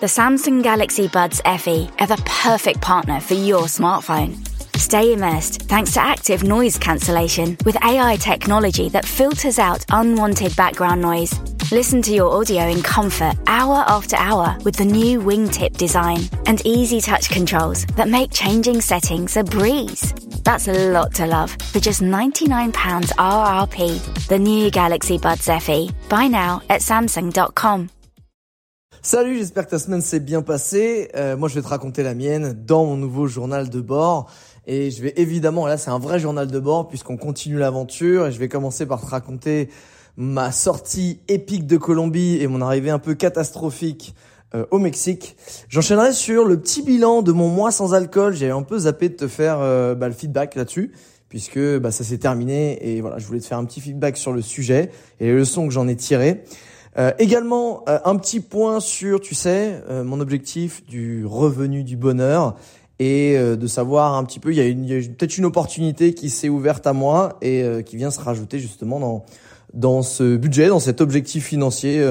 The Samsung Galaxy Buds FE are the perfect partner for your smartphone. Stay immersed thanks to active noise cancellation with AI technology that filters out unwanted background noise. Listen to your audio in comfort hour after hour with the new wingtip design and easy touch controls that make changing settings a breeze. That's a lot to love for just £99 RRP. The new Galaxy Buds FE. Buy now at Samsung.com. Salut, j'espère que ta semaine s'est bien passée. Euh, moi, je vais te raconter la mienne dans mon nouveau journal de bord. Et je vais évidemment, là c'est un vrai journal de bord puisqu'on continue l'aventure. Et je vais commencer par te raconter ma sortie épique de Colombie et mon arrivée un peu catastrophique euh, au Mexique. J'enchaînerai sur le petit bilan de mon mois sans alcool. J'ai un peu zappé de te faire euh, bah, le feedback là-dessus puisque bah, ça s'est terminé et voilà, je voulais te faire un petit feedback sur le sujet et les leçons que j'en ai tirées. Euh, également, euh, un petit point sur, tu sais, euh, mon objectif du revenu du bonheur et de savoir un petit peu, il y a, une, peut-être une opportunité qui s'est ouverte à moi et qui vient se rajouter justement dans dans ce budget, dans cet objectif financier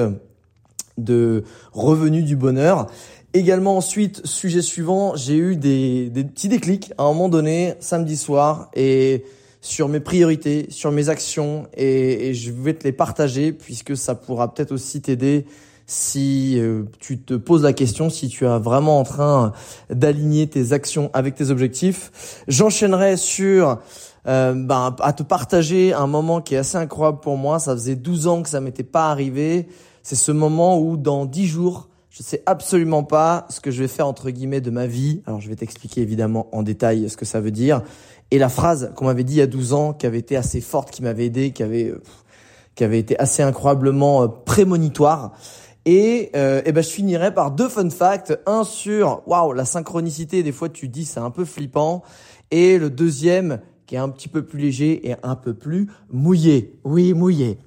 de revenu du bonheur. Également ensuite, sujet suivant, j'ai eu des, des petits déclics à un moment donné, samedi soir, et sur mes priorités, sur mes actions et, je vais te les partager puisque ça pourra peut-être aussi t'aider si euh, tu te poses la question, si tu es vraiment en train d'aligner tes actions avec tes objectifs. J'enchaînerai sur euh, ben, à te partager un moment qui est assez incroyable pour moi. Ça faisait 12 ans que ça m'était pas arrivé. C'est ce moment où dans 10 jours, je sais absolument pas ce que je vais faire entre guillemets de ma vie. Alors je vais t'expliquer évidemment en détail ce que ça veut dire. Et la phrase qu'on m'avait dit il y a 12 ans, qui avait été assez forte, qui m'avait aidé, qui avait, euh, qui avait été assez incroyablement euh, prémonitoire. Et, euh, et ben je finirai par deux fun facts. Un sur, waouh, la synchronicité, des fois tu dis c'est un peu flippant. Et le deuxième, qui est un petit peu plus léger et un peu plus mouillé. Oui, mouillé.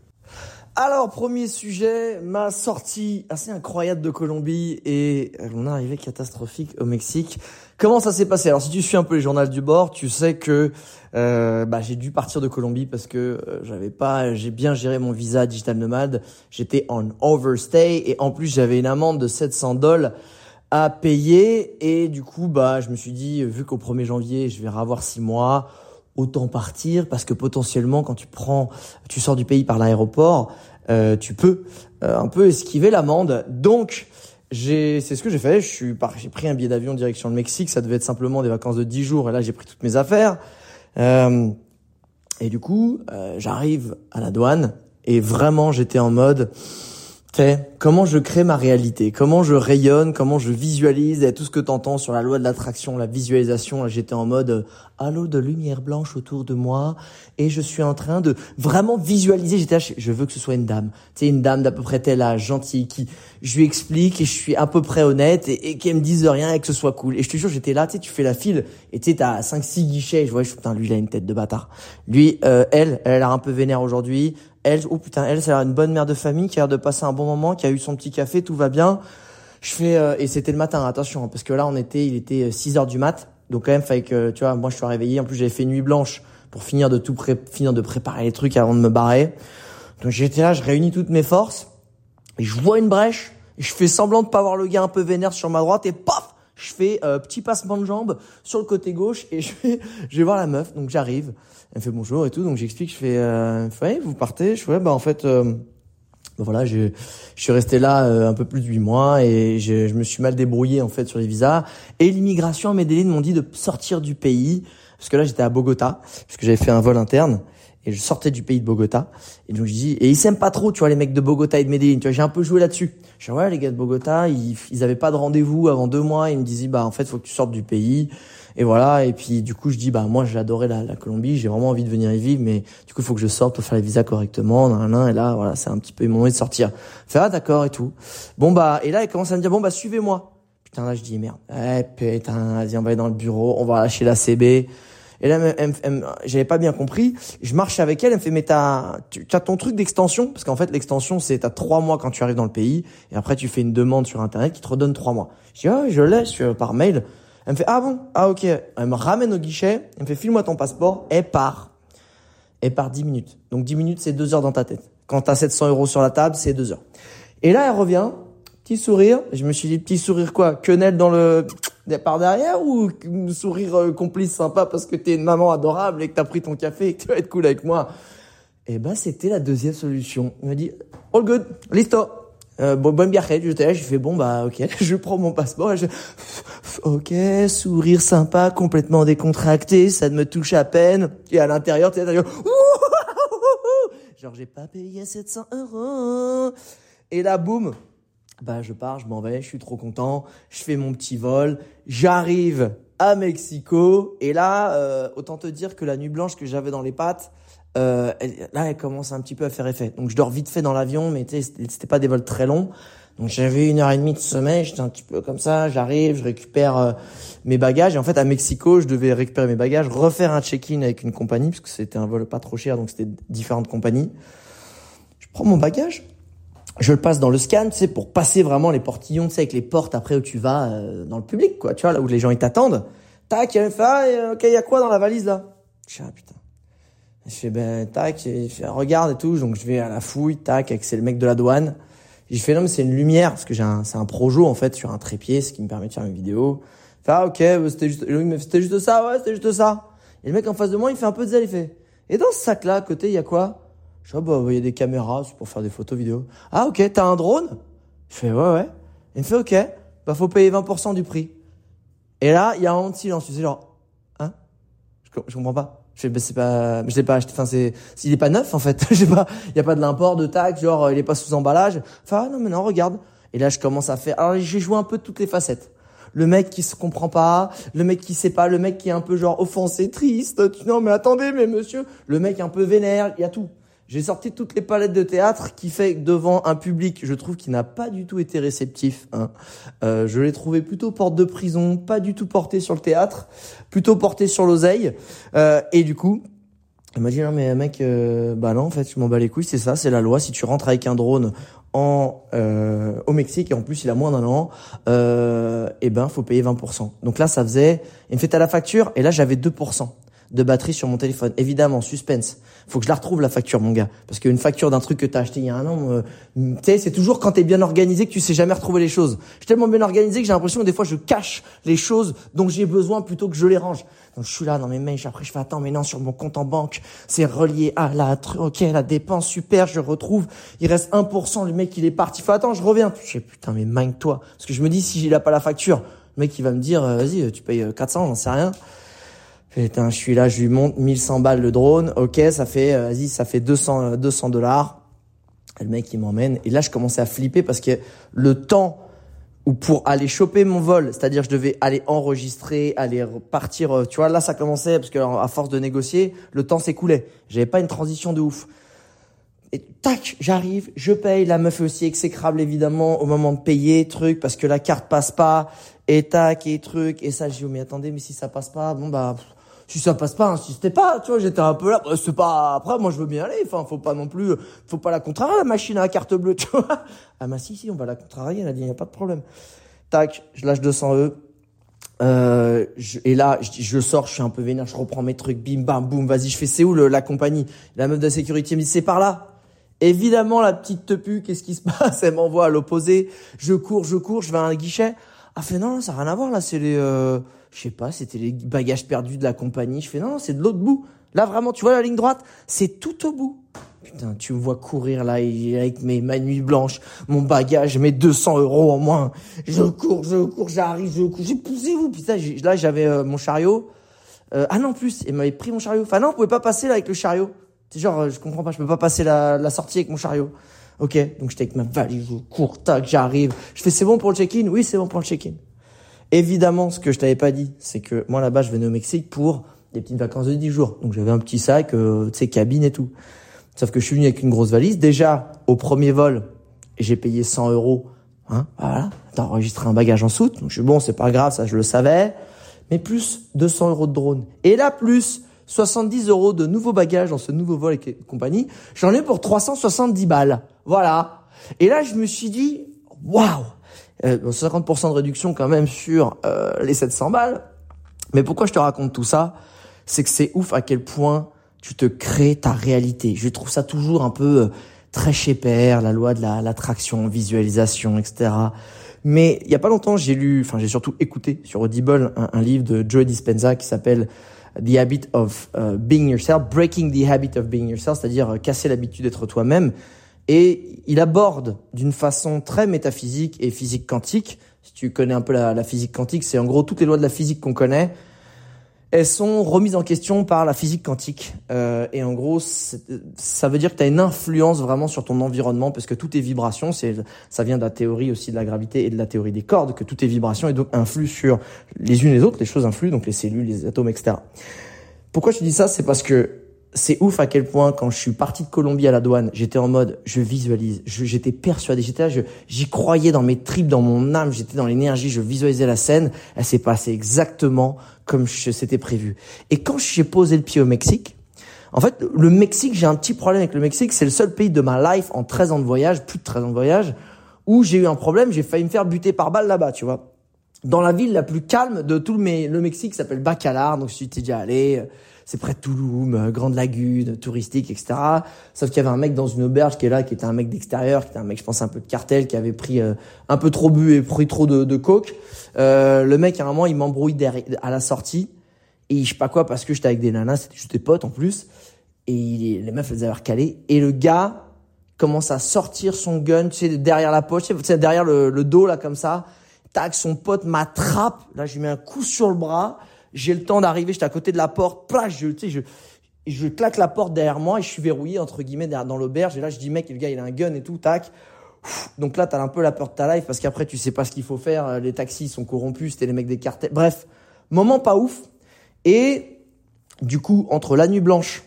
Alors, premier sujet, ma sortie assez incroyable de Colombie et mon arrivée catastrophique au Mexique. Comment ça s'est passé? Alors, si tu suis un peu les journaux du bord, tu sais que euh, bah, j'ai dû partir de Colombie parce que euh, j'avais pas, j'ai bien géré mon visa digital nomade. J'étais en overstay et en plus j'avais une amende de 700 dollars à payer et du coup bah je me suis dit vu qu'au 1er janvier je vais avoir six mois autant partir parce que potentiellement quand tu prends, tu sors du pays par l'aéroport, euh, tu peux euh, un peu esquiver l'amende. Donc c'est ce que j'ai fait. Je suis j'ai pris un billet d'avion direction le Mexique. Ça devait être simplement des vacances de 10 jours et là j'ai pris toutes mes affaires. Euh, et du coup, euh, j'arrive à la douane et vraiment j'étais en mode comment je crée ma réalité, comment je rayonne, comment je visualise? Et tout ce que t'entends sur la loi de l'attraction, la visualisation. J'étais en mode euh, halo de lumière blanche autour de moi et je suis en train de vraiment visualiser. J'étais je veux que ce soit une dame, tu sais une dame d'à peu près tel âge, gentille, qui je lui explique et je suis à peu près honnête et, et qu'elle me dise rien et que ce soit cool. Et je te jure, j'étais là, tu sais, tu fais la file et tu sais, t'as 5 six guichets. Et je vois, putain, lui il a une tête de bâtard. Lui, euh, elle, elle a l'air un peu vénère aujourd'hui elle, oh putain, elle, c'est une bonne mère de famille qui a l'air de passer un bon moment, qui a eu son petit café, tout va bien. Je fais euh, et c'était le matin, attention, parce que là on était, il était 6 euh, heures du mat, donc quand même fallait que, tu vois, moi je suis réveillé. En plus j'avais fait nuit blanche pour finir de tout finir de préparer les trucs avant de me barrer. Donc j'étais là, je réunis toutes mes forces et je vois une brèche je fais semblant de pas voir le gars un peu vénère sur ma droite et paf, je fais euh, petit passement de jambe sur le côté gauche et je vais, je vais voir la meuf. Donc j'arrive, elle me fait bonjour et tout. Donc j'explique, je fais, euh, ouais, vous partez? Je fais, bah en fait, euh, bah, voilà, je, je suis resté là euh, un peu plus de huit mois et je, je me suis mal débrouillé en fait sur les visas. Et l'immigration à Medellin m'ont dit de sortir du pays parce que là j'étais à Bogota parce que j'avais fait un vol interne et je sortais du pays de Bogota et donc je dis et ils s'aiment pas trop tu vois les mecs de Bogota et de Medellin tu vois j'ai un peu joué là-dessus je dis ouais les gars de Bogota ils ils avaient pas de rendez-vous avant deux mois ils me disaient bah en fait faut que tu sortes du pays Et voilà. Et puis du coup, je dis bah moi adoré la, la Colombie, j'ai vraiment envie de venir y vivre, mais du coup faut que je sorte pour faire les visas correctement. Et là voilà, c'est un petit peu mon moment de sortir. Fait ah d'accord et tout. Bon bah et là il commence à me dire bon bah suivez-moi. Putain là je dis merde. Eh putain, vas-y on va aller dans le bureau, on va lâcher la CB. Et là, j'avais pas bien compris. Je marche avec elle, elle me fait, mais t'as, tu as ton truc d'extension, parce qu'en fait, l'extension, c'est t'as trois mois quand tu arrives dans le pays, et après, tu fais une demande sur Internet qui te redonne trois mois. Je dis, ah, je l'ai par mail. Elle me fait, ah bon, ah ok. Elle me ramène au guichet, elle me fait, file-moi ton passeport, et part. Elle part 10 minutes. Donc 10 minutes, c'est deux heures dans ta tête. Quand t'as 700 euros sur la table, c'est deux heures. Et là, elle revient, petit sourire. Je me suis dit, petit sourire quoi? Quenelle dans le par derrière ou sourire euh, complice sympa parce que t'es une maman adorable et que t'as pris ton café et que tu vas être cool avec moi? Et eh ben c'était la deuxième solution. Il m'a dit, all good, listo. Euh, bon, bonne biarrette, j'étais là, j'ai fait bon bah ok, je prends mon passeport, je... ok, sourire sympa, complètement décontracté, ça ne me touche à peine, et à l'intérieur, tu sais, genre j'ai pas payé 700 euros, et là boum, bah je pars, je m'en vais, je suis trop content, je fais mon petit vol, j'arrive à Mexico et là, euh, autant te dire que la nuit blanche que j'avais dans les pattes, euh, là elle commence un petit peu à faire effet. Donc je dors vite fait dans l'avion, mais c'était pas des vols très longs. Donc j'avais une heure et demie de sommeil, j'étais un petit peu comme ça, j'arrive, je récupère euh, mes bagages et en fait à Mexico, je devais récupérer mes bagages, refaire un check-in avec une compagnie parce que c'était un vol pas trop cher, donc c'était différentes compagnies. Je prends mon bagage, je le passe dans le scan, tu sais, pour passer vraiment les portillons, tu sais, avec les portes après où tu vas euh, dans le public, quoi, tu vois, là où les gens ils t'attendent. Tac, il me fait, ah, ok, il y a quoi dans la valise là? Je ah putain. Je fais, ben, tac, je fais, regarde et tout, donc je vais à la fouille, tac, avec c'est le mec de la douane. Je fais, non, mais c'est une lumière, parce que j'ai un, c'est un projo, en fait, sur un trépied, ce qui me permet de faire une vidéo. fait, ah, ok, c'était juste, c'était juste ça, ouais, c'était juste ça. Et le mec en face de moi, il fait un peu de zèle, il fait, et dans ce sac là, à côté, il y a quoi? Je dis, bah, il y a des caméras, c'est pour faire des photos vidéo. Ah, ok, t'as un drone? Je fais, ouais, ouais. Il me fait, ok, bah, faut payer 20% du prix. Et là, il y a un moment de silence, tu sais, genre, hein? Je, je comprends pas. Je fais, bah, c'est pas, je l'ai pas acheté, enfin, c'est, il est pas neuf, en fait. Je sais pas, il y a pas de l'import, de taxe, genre, il est pas sous emballage. Enfin, ah, non, mais non, regarde. Et là, je commence à faire, alors, j'ai joué un peu toutes les facettes le mec qui se comprend pas, le mec qui sait pas, le mec qui est un peu genre offensé, triste, non mais attendez mais monsieur, le mec un peu vénère, il y a tout. J'ai sorti toutes les palettes de théâtre qui fait devant un public, je trouve, qui n'a pas du tout été réceptif. Hein. Euh, je l'ai trouvé plutôt porte de prison, pas du tout porté sur le théâtre, plutôt porté sur l'oseille. Euh, et du coup, il m'a dit non mais mec, euh, bah non en fait, je m'en bats les couilles, c'est ça, c'est la loi. Si tu rentres avec un drone en euh, au Mexique et en plus il a moins d'un an, euh, eh ben faut payer 20%. Donc là ça faisait, il me fait à la facture et là j'avais 2% de batterie sur mon téléphone. Évidemment, suspense. Faut que je la retrouve la facture, mon gars, parce qu'une facture d'un truc que t'as acheté il y a un an, euh, tu sais, c'est toujours quand t'es bien organisé que tu sais jamais retrouver les choses. Je suis tellement bien organisé que j'ai l'impression que des fois je cache les choses dont j'ai besoin plutôt que je les range. Donc je suis là dans mes mails, après je fais attends mais non sur mon compte en banque, c'est relié à la ok la dépense super, je retrouve, il reste 1%, le mec il est parti, fait attends je reviens. Je fais putain mais mind toi, parce que je me dis si il a pas la facture, le mec il va me dire euh, vas-y tu payes 400, euh, j'en sais rien. Putain, je suis là, je lui monte 1100 balles le drone. Ok, ça fait, euh, vas-y, ça fait 200, 200 dollars. Le mec, il m'emmène. Et là, je commençais à flipper parce que le temps où pour aller choper mon vol, c'est-à-dire je devais aller enregistrer, aller partir, euh, tu vois, là, ça commençait parce que à force de négocier, le temps s'écoulait. J'avais pas une transition de ouf. Et tac, j'arrive, je paye. La meuf est aussi exécrable, évidemment, au moment de payer, truc, parce que la carte passe pas. Et tac, et truc. Et ça, j'ai dit, mais attendez, mais si ça passe pas, bon, bah, si ça passe pas, insistez pas, tu vois, j'étais un peu là, bah, c'est pas, après, moi, je veux bien aller, enfin, faut pas non plus, faut pas la contrarier, la machine à la carte bleue, tu vois. Ah, bah, si, si, on va la contrarier, elle a dit, y a pas de problème. Tac, je lâche 200 E. Euh, et là, je, sors, je suis un peu vénère, je reprends mes trucs, bim, bam, boum, vas-y, je fais, c'est où le, la compagnie? La meuf de la sécurité me dit, c'est par là. Évidemment, la petite tepu, qu'est-ce qui se passe? Elle m'envoie à l'opposé. Je cours, je cours, je vais à un guichet. Ah, fait, non, ça n'a rien à voir, là, c'est les, euh, je sais pas, c'était les bagages perdus de la compagnie. Je fais non, c'est de l'autre bout. Là vraiment, tu vois la ligne droite, c'est tout au bout. Putain, tu me vois courir là avec mes ma nuit blanche, mon bagage, mes 200 euros en moins. Je cours, je cours, j'arrive, je cours. J'ai poussé vous. Putain, là j'avais euh, mon chariot. Euh, ah non, plus, il m'avait pris mon chariot. Enfin non, on pouvait pas passer là avec le chariot. C'est genre, euh, je comprends pas, je peux pas passer la, la sortie avec mon chariot. Ok, donc j'étais avec ma valise, je cours, tac, j'arrive. Je fais c'est bon pour le check-in? Oui, c'est bon pour le check-in. Évidemment, ce que je t'avais pas dit, c'est que moi là-bas, je venais au Mexique pour des petites vacances de 10 jours. Donc j'avais un petit sac, euh, tu sais, cabine et tout. Sauf que je suis venu avec une grosse valise. Déjà, au premier vol, j'ai payé 100 euros. Hein, voilà, t'as un bagage en soute. Donc je suis bon, c'est pas grave, ça je le savais. Mais plus 200 euros de drone. Et là, plus 70 euros de nouveaux bagages dans ce nouveau vol et compagnie. J'en ai pour 370 balles. Voilà. Et là, je me suis dit, waouh, euh, 50% de réduction quand même sur euh, les 700 balles. Mais pourquoi je te raconte tout ça? C'est que c'est ouf à quel point tu te crées ta réalité. Je trouve ça toujours un peu euh, très chez la loi de l'attraction, visualisation, etc. Mais il y a pas longtemps, j'ai lu, enfin j'ai surtout écouté sur Audible un, un livre de Joe Dispenza qui s'appelle The Habit of Being Yourself, Breaking the Habit of Being Yourself, c'est-à-dire euh, casser l'habitude d'être toi-même. Et il aborde d'une façon très métaphysique et physique quantique. Si tu connais un peu la, physique quantique, c'est en gros toutes les lois de la physique qu'on connaît elles sont remises en question par la physique quantique. Euh, et en gros, ça veut dire que tu as une influence vraiment sur ton environnement, parce que toutes tes vibrations, c'est, ça vient de la théorie aussi de la gravité et de la théorie des cordes, que toutes tes vibrations et donc influent sur les unes les autres, les choses influent, donc les cellules, les atomes, etc. Pourquoi je dis ça? C'est parce que c'est ouf à quel point quand je suis parti de Colombie à la douane, j'étais en mode je visualise, j'étais persuadé, j'étais là, j'y croyais dans mes tripes, dans mon âme, j'étais dans l'énergie, je visualisais la scène, elle s'est passée exactement comme c'était prévu. Et quand j'ai posé le pied au Mexique, en fait, le Mexique, j'ai un petit problème avec le Mexique, c'est le seul pays de ma life en 13 ans de voyage, plus de 13 ans de voyage, où j'ai eu un problème, j'ai failli me faire buter par balle là-bas, tu vois. Dans la ville la plus calme de tout le, Mexique, s'appelle Bacalar, donc je suis déjà allé, c'est près de Toulouse, euh, Grande Lagune, touristique, etc. Sauf qu'il y avait un mec dans une auberge qui est là, qui était un mec d'extérieur, qui était un mec, je pense, un peu de cartel, qui avait pris euh, un peu trop bu et pris trop de, de coke. Euh, le mec, à un moment, il m'embrouille à la sortie. Et je sais pas quoi, parce que j'étais avec des nanas, c'était juste des potes en plus. Et il, les meufs, elles avaient recalé. Et le gars commence à sortir son gun, tu sais, derrière la poche, tu sais, derrière le, le dos, là, comme ça. Tac, son pote m'attrape. Là, je lui mets un coup sur le bras j'ai le temps d'arriver, j'étais à côté de la porte, plage, je, tu sais, je, je claque la porte derrière moi et je suis verrouillé, entre guillemets, dans l'auberge. Et là, je dis, mec, le gars, il a un gun et tout, tac. Donc là, t'as un peu la peur de ta life parce qu'après, tu sais pas ce qu'il faut faire. Les taxis sont corrompus, c'était les mecs des cartels. Bref, moment pas ouf. Et du coup, entre la nuit blanche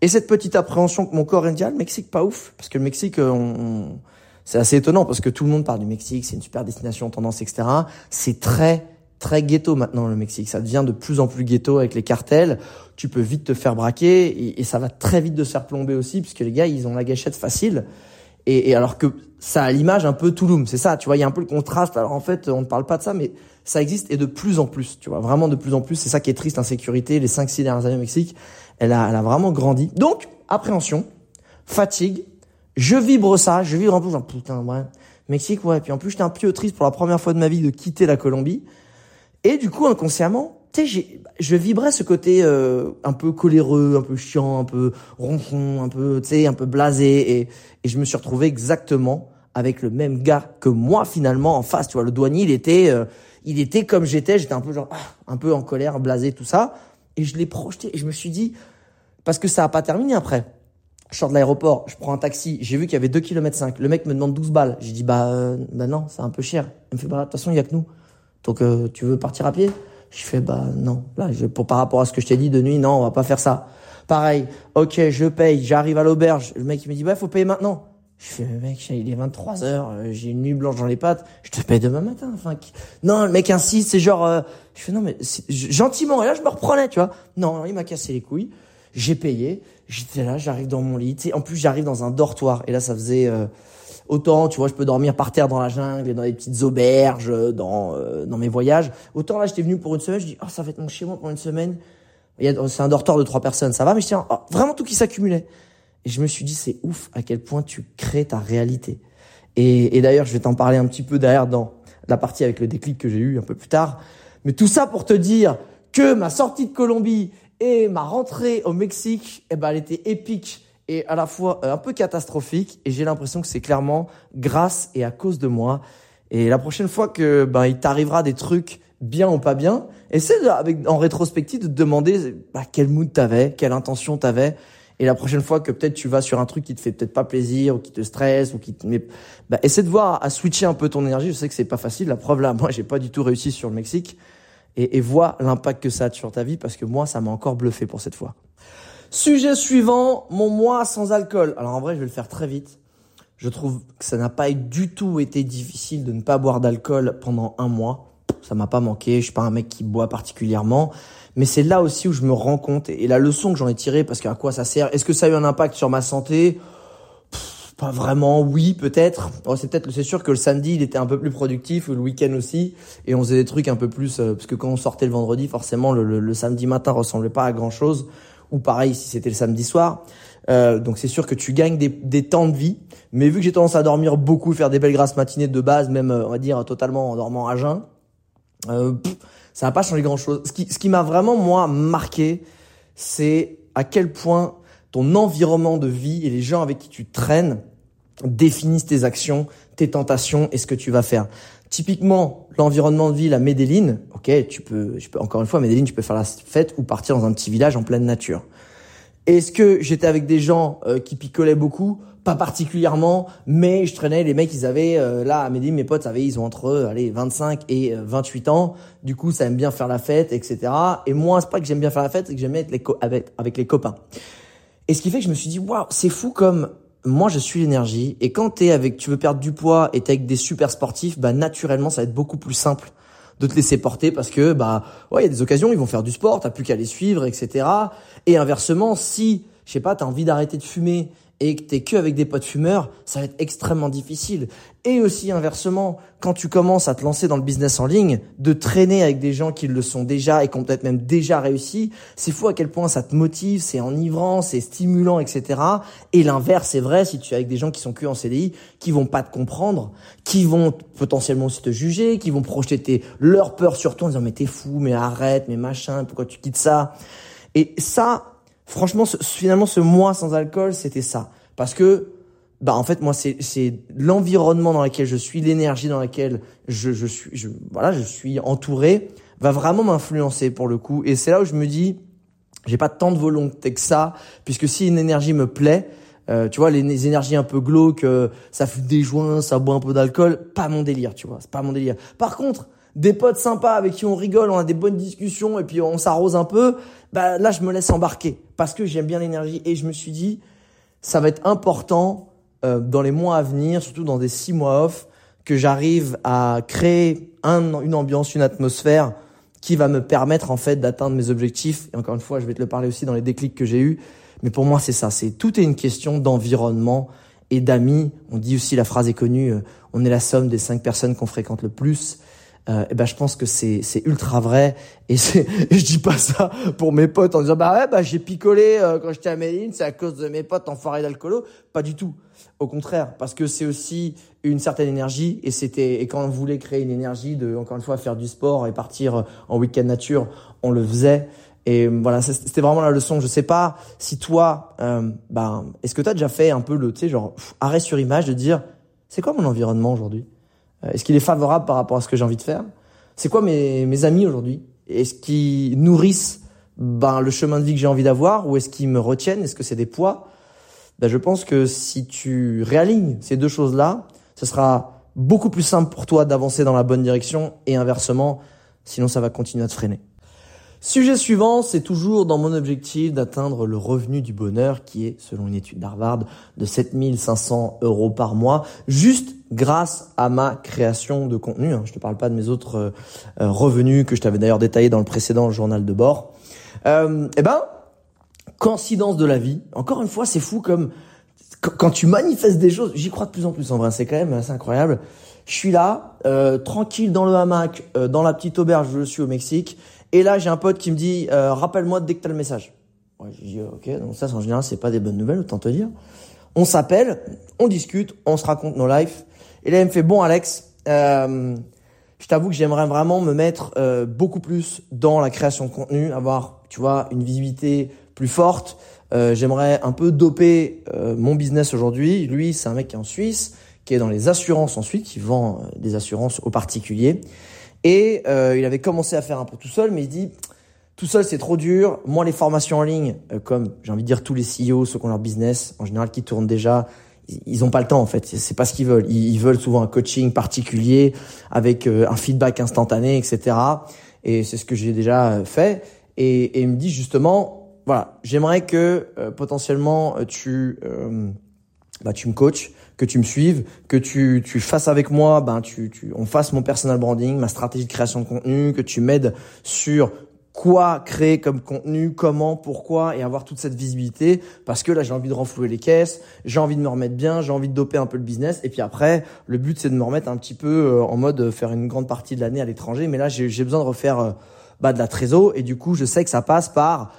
et cette petite appréhension que mon corps indien, le Mexique pas ouf, parce que le Mexique, euh, on, c'est assez étonnant parce que tout le monde parle du Mexique, c'est une super destination, tendance, etc. C'est très très ghetto maintenant le Mexique. Ça devient de plus en plus ghetto avec les cartels. Tu peux vite te faire braquer et, ça va très vite de se faire plomber aussi puisque les gars ils ont la gâchette facile. Et, alors que ça a l'image un peu Touloum, c'est ça. Tu vois, il y a un peu le contraste. Alors en fait, on ne parle pas de ça, mais ça existe et de plus en plus. Tu vois, vraiment de plus en plus. C'est ça qui est triste, l'insécurité. Les 5-6 dernières années au Mexique, elle a, elle a vraiment grandi. Donc appréhension, fatigue. Je vibre ça. Je vibre un peu genre putain ouais. Mexique ouais. Puis en plus j'étais un peu triste pour la première fois de ma vie de quitter la Colombie. Et du coup, inconsciemment, tu sais, je vibrais ce côté euh, un peu coléreux, un peu chiant, un peu ronchon, un peu, tu sais, un peu blasé. Et, et je me suis retrouvé exactement avec le même gars que moi finalement en face. Tu vois, le douanier, il était, euh, il était comme j'étais. J'étais un peu genre, ah, un peu en colère, blasé, tout ça. Et je l'ai projeté. Et je me suis dit, parce que ça a pas terminé après. Je sors de l'aéroport, je prends un taxi, j'ai vu qu'il y avait 2 km 5. Le mec me demande 12 balles. J'ai dit bah euh, bah non, c'est un peu cher. Il me fait bah de toute façon, il y a que nous. Donc euh, tu veux partir à pied? Je fais bah non. Là, je, pour par rapport à ce que je t'ai dit de nuit, non, on va pas faire ça. Pareil. OK, je paye, j'arrive à l'auberge. Le mec il me dit bah faut payer maintenant. Je fais mec, il est 23 heures, euh, j'ai une nuit blanche dans les pattes, je te paye demain matin. Enfin, non, le mec insiste, c'est genre, euh, je fais non mais gentiment. Et là je me reprenais, tu vois. Non, il m'a cassé les couilles. J'ai payé, j'étais là, j'arrive dans mon lit. en plus j'arrive dans un dortoir et là ça faisait Autant, tu vois, je peux dormir par terre dans la jungle et dans des petites auberges, dans euh, dans mes voyages. Autant là, j'étais venu pour une semaine, je dis, oh, ça va être mon chez moi pour une semaine. C'est un dortoir de trois personnes, ça va, mais tiens, oh, vraiment tout qui s'accumulait. Et je me suis dit, c'est ouf à quel point tu crées ta réalité. Et, et d'ailleurs, je vais t'en parler un petit peu derrière dans la partie avec le déclic que j'ai eu un peu plus tard. Mais tout ça pour te dire que ma sortie de Colombie et ma rentrée au Mexique, eh ben, elle était épique et à la fois euh, un peu catastrophique et j'ai l'impression que c'est clairement grâce et à cause de moi. Et la prochaine fois que ben il t'arrivera des trucs bien ou pas bien, essaie avec en rétrospective de te demander bah, quel mood t'avais, quelle intention t'avais Et la prochaine fois que peut-être tu vas sur un truc qui te fait peut-être pas plaisir ou qui te stresse ou qui te met, bah, essaie de voir à switcher un peu ton énergie. Je sais que c'est pas facile. La preuve là, moi, j'ai pas du tout réussi sur le Mexique. Et, et vois l'impact que ça a sur ta vie parce que moi, ça m'a encore bluffé pour cette fois. Sujet suivant, mon mois sans alcool. Alors en vrai, je vais le faire très vite. Je trouve que ça n'a pas du tout été difficile de ne pas boire d'alcool pendant un mois. Ça m'a pas manqué. Je suis pas un mec qui boit particulièrement. Mais c'est là aussi où je me rends compte et la leçon que j'en ai tirée, parce qu'à quoi ça sert? Est-ce que ça a eu un impact sur ma santé? Vraiment. Oui, peut-être. Oh, c'est peut-être. C'est sûr que le samedi, il était un peu plus productif, le week-end aussi, et on faisait des trucs un peu plus. Euh, parce que quand on sortait le vendredi, forcément, le, le, le samedi matin ressemblait pas à grand chose ou pareil si c'était le samedi soir. Euh, donc c'est sûr que tu gagnes des, des, temps de vie, mais vu que j'ai tendance à dormir beaucoup, faire des belles grasses matinées de base, même euh, on va dire totalement en dormant à jeun, euh, ça n'a pas changé grand chose. Ce qui, ce qui m'a vraiment moi marqué, c'est à quel point ton environnement de vie et les gens avec qui tu traînes définissent tes actions, tes tentations et ce que tu vas faire. Typiquement, l'environnement de vie, à Medellin, ok, tu peux, je peux, encore une fois, Medellin, tu peux faire la fête ou partir dans un petit village en pleine nature. Est-ce que j'étais avec des gens euh, qui picolaient beaucoup? Pas particulièrement, mais je traînais, les mecs, ils avaient, euh, là, à Medellin, mes potes, avaient, ils ont entre, allez, 25 et 28 euh, ans. Du coup, ça aime bien faire la fête, etc. Et moi, c'est pas que j'aime bien faire la fête, c'est que j'aime être avec, avec les copains. Et ce qui fait que je me suis dit, waouh, c'est fou comme moi je suis l'énergie. Et quand t'es avec tu veux perdre du poids et t'es avec des super sportifs bah naturellement ça va être beaucoup plus simple de te laisser porter parce que bah ouais il y a des occasions ils vont faire du sport t'as plus qu'à les suivre etc et inversement si je sais pas t'as envie d'arrêter de fumer et que t'es que avec des potes fumeurs, ça va être extrêmement difficile. Et aussi inversement, quand tu commences à te lancer dans le business en ligne, de traîner avec des gens qui le sont déjà et qui ont peut-être même déjà réussi, c'est fou à quel point ça te motive, c'est enivrant, c'est stimulant, etc. Et l'inverse, c'est vrai si tu es avec des gens qui sont que en CDI, qui vont pas te comprendre, qui vont potentiellement aussi te juger, qui vont projeter leur peur sur toi en disant mais t'es fou, mais arrête, mais machin, pourquoi tu quittes ça? Et ça, franchement, finalement, ce mois sans alcool, c'était ça. Parce que, bah, en fait, moi, c'est, c'est l'environnement dans lequel je suis, l'énergie dans laquelle je, je suis, je, voilà, je suis entouré, va vraiment m'influencer pour le coup. Et c'est là où je me dis, j'ai pas tant de volonté que ça, puisque si une énergie me plaît, euh, tu vois, les, énergies un peu glauques, euh, ça fume des joints, ça boit un peu d'alcool, pas mon délire, tu vois, c'est pas mon délire. Par contre, des potes sympas avec qui on rigole, on a des bonnes discussions et puis on s'arrose un peu, bah là je me laisse embarquer parce que j'aime bien l'énergie et je me suis dit ça va être important euh, dans les mois à venir, surtout dans des six mois off, que j'arrive à créer un, une ambiance, une atmosphère qui va me permettre en fait d'atteindre mes objectifs. Et encore une fois, je vais te le parler aussi dans les déclics que j'ai eus. Mais pour moi, c'est ça. C'est tout est une question d'environnement et d'amis. On dit aussi la phrase est connue. Euh, on est la somme des cinq personnes qu'on fréquente le plus euh, eh ben je pense que c'est ultra vrai. Et c'est je dis pas ça pour mes potes en disant bah ouais bah j'ai picolé euh, quand j'étais à Medellin c'est à cause de mes potes enfoirés d'alcoolo. Pas du tout. Au contraire. Parce que c'est aussi une certaine énergie. Et c'était et quand on voulait créer une énergie de encore une fois faire du sport et partir en week-end nature on le faisait. Et voilà c'était vraiment la leçon. Je sais pas si toi euh, bah, est-ce que tu as déjà fait un peu le tu sais genre arrêt sur image de dire c'est quoi mon environnement aujourd'hui? euh, est-ce qu'il est favorable par rapport à ce que j'ai envie de faire? C'est quoi mes, mes amis aujourd'hui? Est-ce qu'ils nourrissent ben, le chemin de vie que j'ai envie d'avoir ou est-ce qu'ils me retiennent? Est-ce que c'est des poids? Ben, Je pense que si tu réalignes ces deux choses-là, ce sera beaucoup plus simple pour toi d'avancer dans la bonne direction et inversement, sinon ça va continuer à te freiner. Sujet suivant, c'est toujours dans mon objectif d'atteindre le revenu du bonheur qui est, selon une étude d'Harvard, de 7500 euros par mois, juste grâce à ma création de contenu. Hein. Je ne te parle pas de mes autres euh, euh, revenus que je t'avais d'ailleurs détaillé dans le précédent journal de bord. Euh, eh ben, coïncidence de la vie. Encore une fois, c'est fou comme quand tu manifestes des choses. J'y crois de plus en plus en vrai. C'est quand même assez incroyable. Je suis là, euh, tranquille dans le hamac, dans la petite auberge je suis au Mexique et là, j'ai un pote qui me dit, euh, rappelle-moi dès que t'as le message. Ouais, je dis, ok, donc ça, en général, c'est pas des bonnes nouvelles, autant te dire. On s'appelle, on discute, on se raconte nos lives. Et là, il me fait, bon, Alex, euh, je t'avoue que j'aimerais vraiment me mettre euh, beaucoup plus dans la création de contenu, avoir, tu vois, une visibilité plus forte. Euh, j'aimerais un peu doper euh, mon business aujourd'hui. Lui, c'est un mec qui est en Suisse, qui est dans les assurances ensuite, qui vend des assurances aux particuliers. Et euh, il avait commencé à faire un peu tout seul, mais il dit, tout seul c'est trop dur. Moi les formations en ligne, euh, comme j'ai envie de dire tous les CEO, ceux qui ont leur business en général qui tournent déjà, ils ont pas le temps en fait. C'est pas ce qu'ils veulent. Ils veulent souvent un coaching particulier avec euh, un feedback instantané, etc. Et c'est ce que j'ai déjà fait. Et, et il me dit justement, voilà, j'aimerais que potentiellement tu bah tu me coaches que tu me suives, que tu, tu fasses avec moi, ben tu, tu, on fasse mon personal branding, ma stratégie de création de contenu, que tu m'aides sur quoi créer comme contenu, comment, pourquoi, et avoir toute cette visibilité, parce que là j'ai envie de renflouer les caisses, j'ai envie de me remettre bien, j'ai envie de doper un peu le business, et puis après, le but c'est de me remettre un petit peu euh, en mode euh, faire une grande partie de l'année à l'étranger, mais là j'ai besoin de refaire euh, bah, de la trésor, et du coup je sais que ça passe par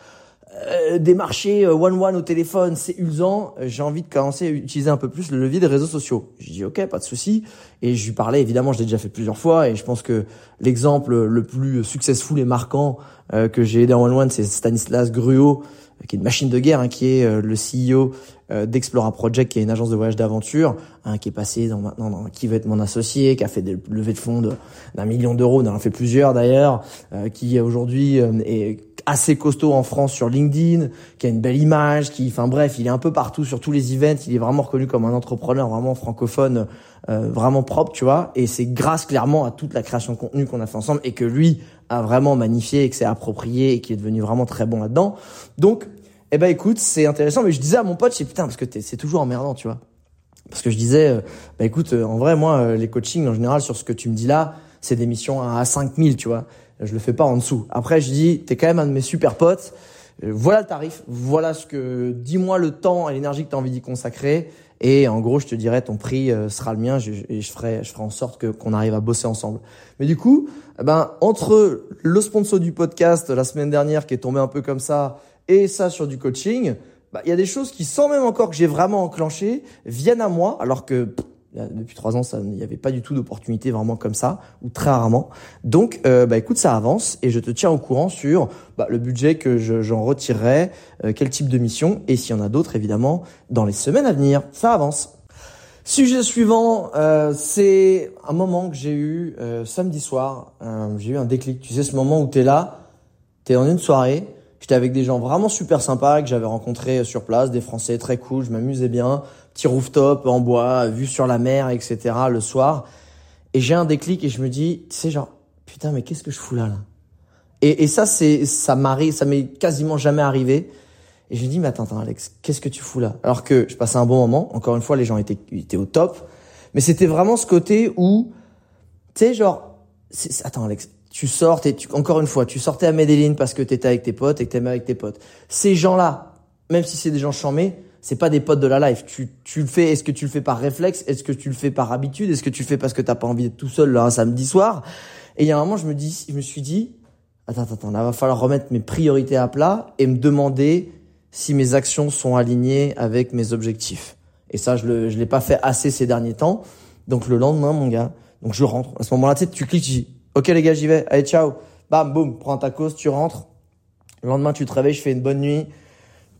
euh, des marchés one-one euh, au téléphone, c'est usant. Euh, j'ai envie de commencer à utiliser un peu plus le levier des réseaux sociaux. Je dis ok, pas de souci. Et je lui parlais, évidemment, je l'ai déjà fait plusieurs fois. Et je pense que l'exemple le plus successful et marquant que j'ai aidé en one-one, c'est Stanislas Gruot, qui est une machine de guerre, hein, qui est le CEO d'Explora Project, qui est une agence de voyage d'aventure, hein, qui est passé dans maintenant dans, qui va être mon associé, qui a fait des levées de fonds d'un million d'euros, on en a fait plusieurs d'ailleurs, qui aujourd'hui est assez costaud en France sur LinkedIn, qui a une belle image, qui, enfin bref, il est un peu partout sur tous les events. Il est vraiment reconnu comme un entrepreneur vraiment francophone, euh, vraiment propre, tu vois. Et c'est grâce clairement à toute la création de contenu qu'on a fait ensemble et que lui a vraiment magnifié et que c'est approprié et qui est devenu vraiment très bon là-dedans. Donc, eh ben écoute, c'est intéressant. Mais je disais à mon pote, je putain parce que c'est toujours emmerdant, tu vois. Parce que je disais, euh, bah écoute, euh, en vrai, moi, les coachings en général sur ce que tu me dis là, c'est des missions à 5000, tu vois je le fais pas en dessous. Après, je dis, t'es quand même un de mes super potes. Euh, voilà le tarif, voilà ce que, dis-moi le temps et l'énergie que tu as envie d'y consacrer. Et en gros, je te dirai, ton prix euh, sera le mien et je ferai, je ferai en sorte que qu'on arrive à bosser ensemble. Mais du coup, eh ben entre le sponsor du podcast la semaine dernière qui est tombé un peu comme ça et ça sur du coaching, bah, il y a des choses qui, sans même encore que j'ai vraiment enclenché, viennent à moi alors que depuis trois ans, ça, n'y avait pas du tout d'opportunité vraiment comme ça, ou très rarement. Donc, euh, bah écoute, ça avance et je te tiens au courant sur bah, le budget que j'en retirerai, euh, quel type de mission, et s'il y en a d'autres, évidemment, dans les semaines à venir. Ça avance. Sujet suivant, euh, c'est un moment que j'ai eu samedi soir. j'ai eu un déclic. Tu sais, ce moment où tu es là, tu es dans une soirée, j'étais avec des gens vraiment super sympas que j'avais rencontrés sur place, des Français très cool, je m'amusais bien petit rooftop en bois, vue sur la mer, etc. le soir. Et j'ai un déclic et je me dis, tu sais, genre, putain, mais qu'est-ce que je fous là, là? Et, ça, c'est, ça m'arrive, ça m'est quasiment jamais arrivé. Et je me dis, mais attends, attends, Alex, qu'est-ce que tu fous là? Alors que je passais un bon moment. Encore une fois, les gens étaient, étaient au top. Mais c'était vraiment ce côté où, tu sais, genre, attends, Alex, tu sors, tu, encore une fois, tu sortais à Medellin parce que t'étais avec tes potes et que t'aimais avec tes potes. Ces gens-là, même si c'est des gens chamés, c'est pas des potes de la life. Tu, tu le fais, est-ce que tu le fais par réflexe? Est-ce que tu le fais par habitude? Est-ce que tu le fais parce que t'as pas envie d'être tout seul là un samedi soir? Et il y a un moment, je me dis, je me suis dit, attends, attends, attends, là, va falloir remettre mes priorités à plat et me demander si mes actions sont alignées avec mes objectifs. Et ça, je le, je l'ai pas fait assez ces derniers temps. Donc le lendemain, mon gars, donc je rentre. À ce moment-là, tu sais, tu cliques, ok les gars, j'y vais. Allez, ciao. Bam, boum, prends ta cause, tu rentres. Le lendemain, tu te réveilles, je fais une bonne nuit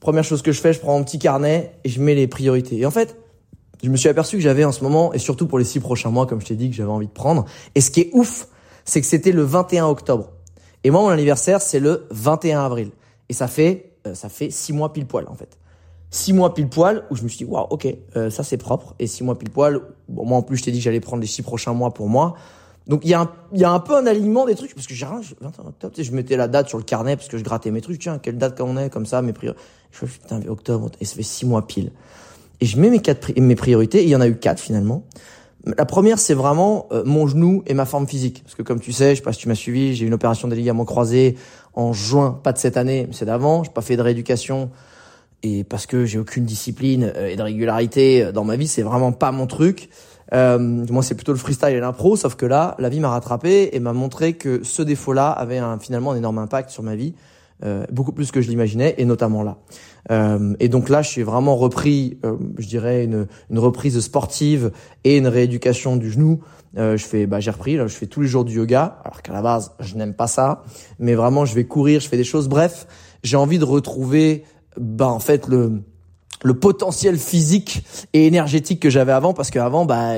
première chose que je fais, je prends mon petit carnet et je mets les priorités. Et en fait, je me suis aperçu que j'avais en ce moment, et surtout pour les six prochains mois, comme je t'ai dit, que j'avais envie de prendre. Et ce qui est ouf, c'est que c'était le 21 octobre. Et moi, mon anniversaire, c'est le 21 avril. Et ça fait, euh, ça fait six mois pile poil, en fait. Six mois pile poil où je me suis dit, waouh, ok, euh, ça c'est propre. Et six mois pile poil, bon, moi en plus, je t'ai dit que j'allais prendre les six prochains mois pour moi. Donc il y, a un, il y a un peu un alignement des trucs parce que j'ai rien 21 octobre, je mettais la date sur le carnet parce que je grattais mes trucs, tiens, quelle date qu'on est comme ça, mes priorités. Je fais putain, octobre et ça fait six mois pile. Et je mets mes quatre mes priorités, et il y en a eu quatre finalement. La première, c'est vraiment euh, mon genou et ma forme physique. Parce que comme tu sais, je sais pas si tu m'as suivi, j'ai une opération des ligaments croisés en juin, pas de cette année, mais c'est d'avant. J'ai pas fait de rééducation et parce que j'ai aucune discipline euh, et de régularité euh, dans ma vie, c'est vraiment pas mon truc. Euh, moi, c'est plutôt le freestyle et l'impro, sauf que là, la vie m'a rattrapé et m'a montré que ce défaut-là avait un, finalement un énorme impact sur ma vie, euh, beaucoup plus que je l'imaginais, et notamment là. Euh, et donc là, je suis vraiment repris, euh, je dirais, une, une, reprise sportive et une rééducation du genou. Euh, je fais, bah, j'ai repris, là, je fais tous les jours du yoga, alors qu'à la base, je n'aime pas ça, mais vraiment, je vais courir, je fais des choses. Bref, j'ai envie de retrouver, bah, en fait, le le potentiel physique et énergétique que j'avais avant parce qu'avant bah